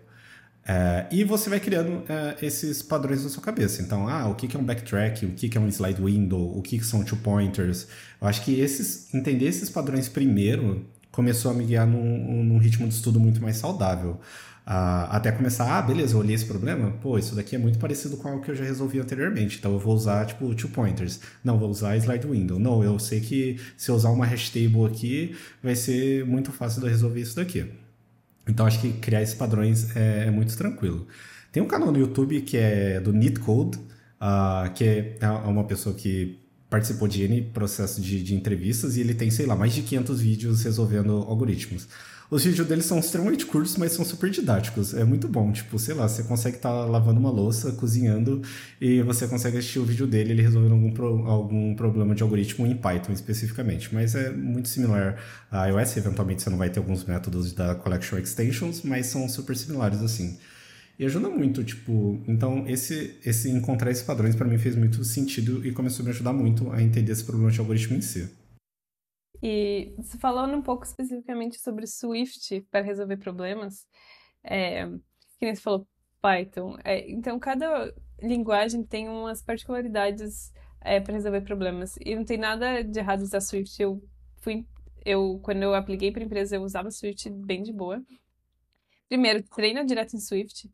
É, e você vai criando é, esses padrões na sua cabeça. Então, ah, o que é um backtrack, o que é um slide window, o que são two pointers. Eu acho que esses, entender esses padrões primeiro começou a me guiar num, num ritmo de estudo muito mais saudável. Uh, até começar, ah, beleza, eu olhei esse problema, pô, isso daqui é muito parecido com algo que eu já resolvi anteriormente, então eu vou usar, tipo, two pointers. Não, vou usar slide window. Não, eu sei que se eu usar uma hash table aqui, vai ser muito fácil de resolver isso daqui. Então acho que criar esses padrões é, é muito tranquilo. Tem um canal no YouTube que é do Neat Code, uh, que é, é uma pessoa que participou de N processo de, de, entrevistas e ele tem, sei lá, mais de 500 vídeos resolvendo algoritmos. Os vídeos dele são extremamente curtos, mas são super didáticos. É muito bom. Tipo, sei lá, você consegue estar tá lavando uma louça, cozinhando, e você consegue assistir o vídeo dele, ele resolvendo algum, pro, algum problema de algoritmo em Python especificamente. Mas é muito similar a iOS. Eventualmente você não vai ter alguns métodos da Collection Extensions, mas são super similares assim. E ajuda muito, tipo, então esse, esse encontrar esses padrões para mim fez muito sentido e começou a me ajudar muito a entender esse problema de algoritmo em si. E falando um pouco especificamente sobre Swift para resolver problemas, é, que nem você falou Python. É, então, cada linguagem tem umas particularidades é, para resolver problemas. E não tem nada de errado usar Swift. Eu fui, eu quando eu apliquei para empresa eu usava Swift bem de boa. Primeiro, treina direto em Swift.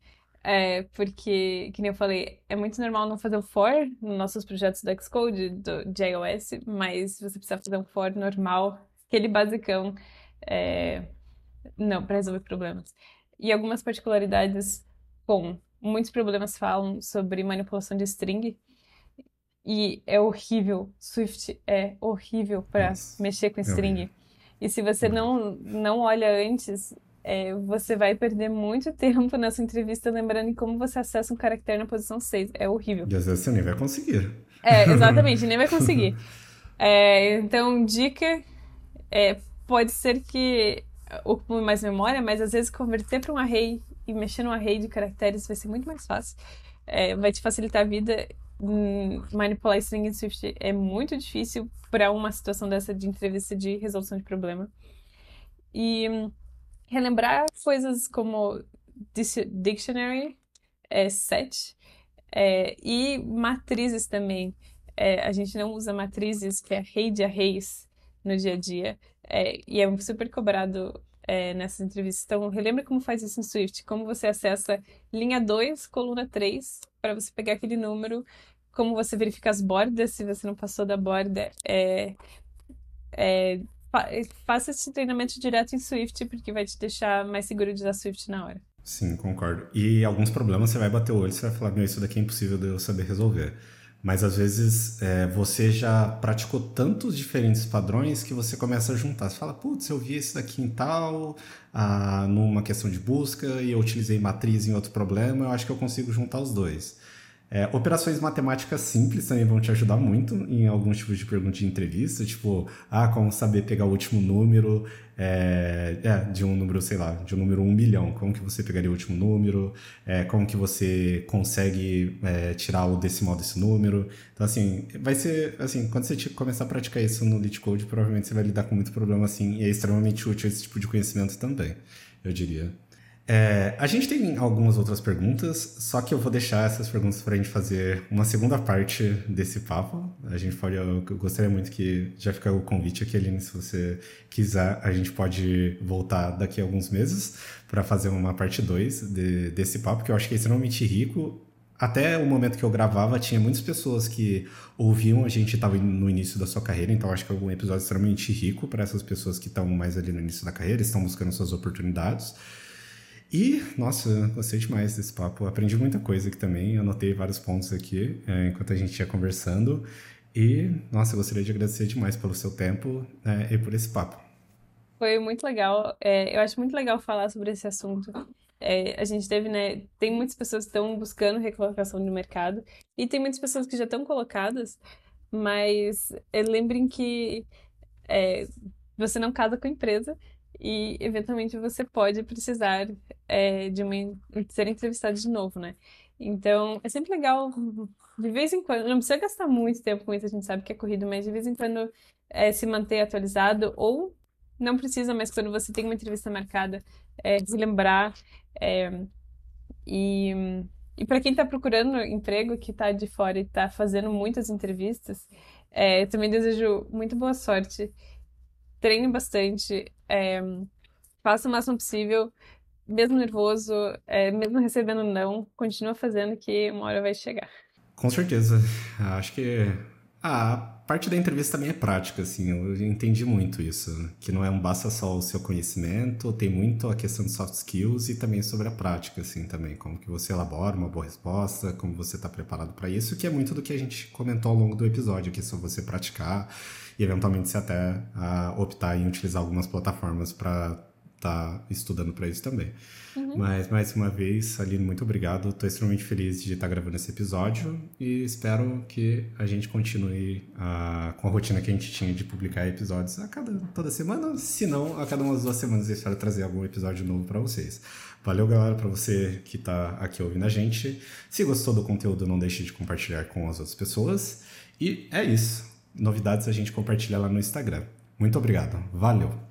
É, porque, que nem eu falei, é muito normal não fazer o for nos nossos projetos do Xcode, do, de iOS, mas você precisa fazer um for normal, aquele basicão, é, não, para resolver problemas. E algumas particularidades, bom, muitos problemas falam sobre manipulação de string, e é horrível, Swift é horrível para mexer com é string. E se você não, não olha antes, é, você vai perder muito tempo nessa entrevista lembrando como você acessa um caractere na posição 6. É horrível. E às vezes você nem vai conseguir. É, exatamente, nem vai conseguir. É, então, dica é, pode ser que ocupe mais memória, mas às vezes converter para um array e mexer num array de caracteres vai ser muito mais fácil. É, vai te facilitar a vida. Hum, manipular string em Swift é muito difícil para uma situação dessa de entrevista de resolução de problema. E hum, relembrar coisas como dictionary, é, set é, e matrizes também. É, a gente não usa matrizes, que é rei de arrays no dia a dia, é, e é super cobrado é, nessas entrevistas. Então, relembre como faz isso em Swift, como você acessa linha 2, coluna 3, para você pegar aquele número, como você verifica as bordas, se você não passou da borda, é, é, faça esse treinamento direto em Swift, porque vai te deixar mais seguro de usar Swift na hora. Sim, concordo. E alguns problemas você vai bater o olho e você vai falar, meu, isso daqui é impossível de eu saber resolver. Mas às vezes é, você já praticou tantos diferentes padrões que você começa a juntar. Você fala, putz, eu vi esse daqui em tal, ah, numa questão de busca, e eu utilizei matriz em outro problema, eu acho que eu consigo juntar os dois. É, operações matemáticas simples também vão te ajudar muito em alguns tipos de perguntas de entrevista, tipo, ah, como saber pegar o último número é, é, de um número, sei lá, de um número 1 milhão, como que você pegaria o último número, é, como que você consegue é, tirar o decimal desse número. Então, assim, vai ser, assim, quando você começar a praticar isso no Lead Code, provavelmente você vai lidar com muito problema, assim, e é extremamente útil esse tipo de conhecimento também, eu diria. É, a gente tem algumas outras perguntas, só que eu vou deixar essas perguntas para a gente fazer uma segunda parte desse papo. A gente pode, eu gostaria muito que já fica o convite aqui, Aline, se você quiser, a gente pode voltar daqui a alguns meses para fazer uma parte 2 de, desse papo, que eu acho que é extremamente rico. Até o momento que eu gravava, tinha muitas pessoas que ouviam, a gente estava no início da sua carreira, então acho que é um episódio extremamente rico para essas pessoas que estão mais ali no início da carreira, estão buscando suas oportunidades. E, nossa, gostei demais desse papo. Aprendi muita coisa aqui também. Anotei vários pontos aqui é, enquanto a gente ia conversando. E, nossa, gostaria de agradecer demais pelo seu tempo é, e por esse papo. Foi muito legal. É, eu acho muito legal falar sobre esse assunto. É, a gente teve, né? Tem muitas pessoas que estão buscando recolocação no mercado e tem muitas pessoas que já estão colocadas, mas é, lembrem que é, você não casa com a empresa e eventualmente você pode precisar é, de, uma, de ser entrevistado de novo, né? Então, é sempre legal, de vez em quando, não precisa gastar muito tempo com isso, a gente sabe que é corrido, mas de vez em quando é, se manter atualizado, ou não precisa, mas quando você tem uma entrevista marcada, é, se lembrar. É, e e para quem está procurando emprego, que está de fora e está fazendo muitas entrevistas, é, eu também desejo muito boa sorte. Treine bastante, é, faça o máximo possível, mesmo nervoso, é, mesmo recebendo não, continua fazendo que uma hora vai chegar. Com certeza. Acho que a parte da entrevista também é prática, assim, eu entendi muito isso, que não é um basta só o seu conhecimento, tem muito a questão de soft skills e também sobre a prática, assim, também, como que você elabora uma boa resposta, como você está preparado para isso, que é muito do que a gente comentou ao longo do episódio, que é só você praticar e eventualmente se até uh, optar em utilizar algumas plataformas para estar tá estudando para isso também. Uhum. Mas, mais uma vez, Aline, muito obrigado. Estou extremamente feliz de estar gravando esse episódio e espero que a gente continue uh, com a rotina que a gente tinha de publicar episódios a cada toda semana, se não, a cada umas duas semanas eu espero trazer algum episódio novo para vocês. Valeu, galera, para você que está aqui ouvindo a gente. Se gostou do conteúdo, não deixe de compartilhar com as outras pessoas. E é isso. Novidades a gente compartilha lá no Instagram. Muito obrigado. Valeu!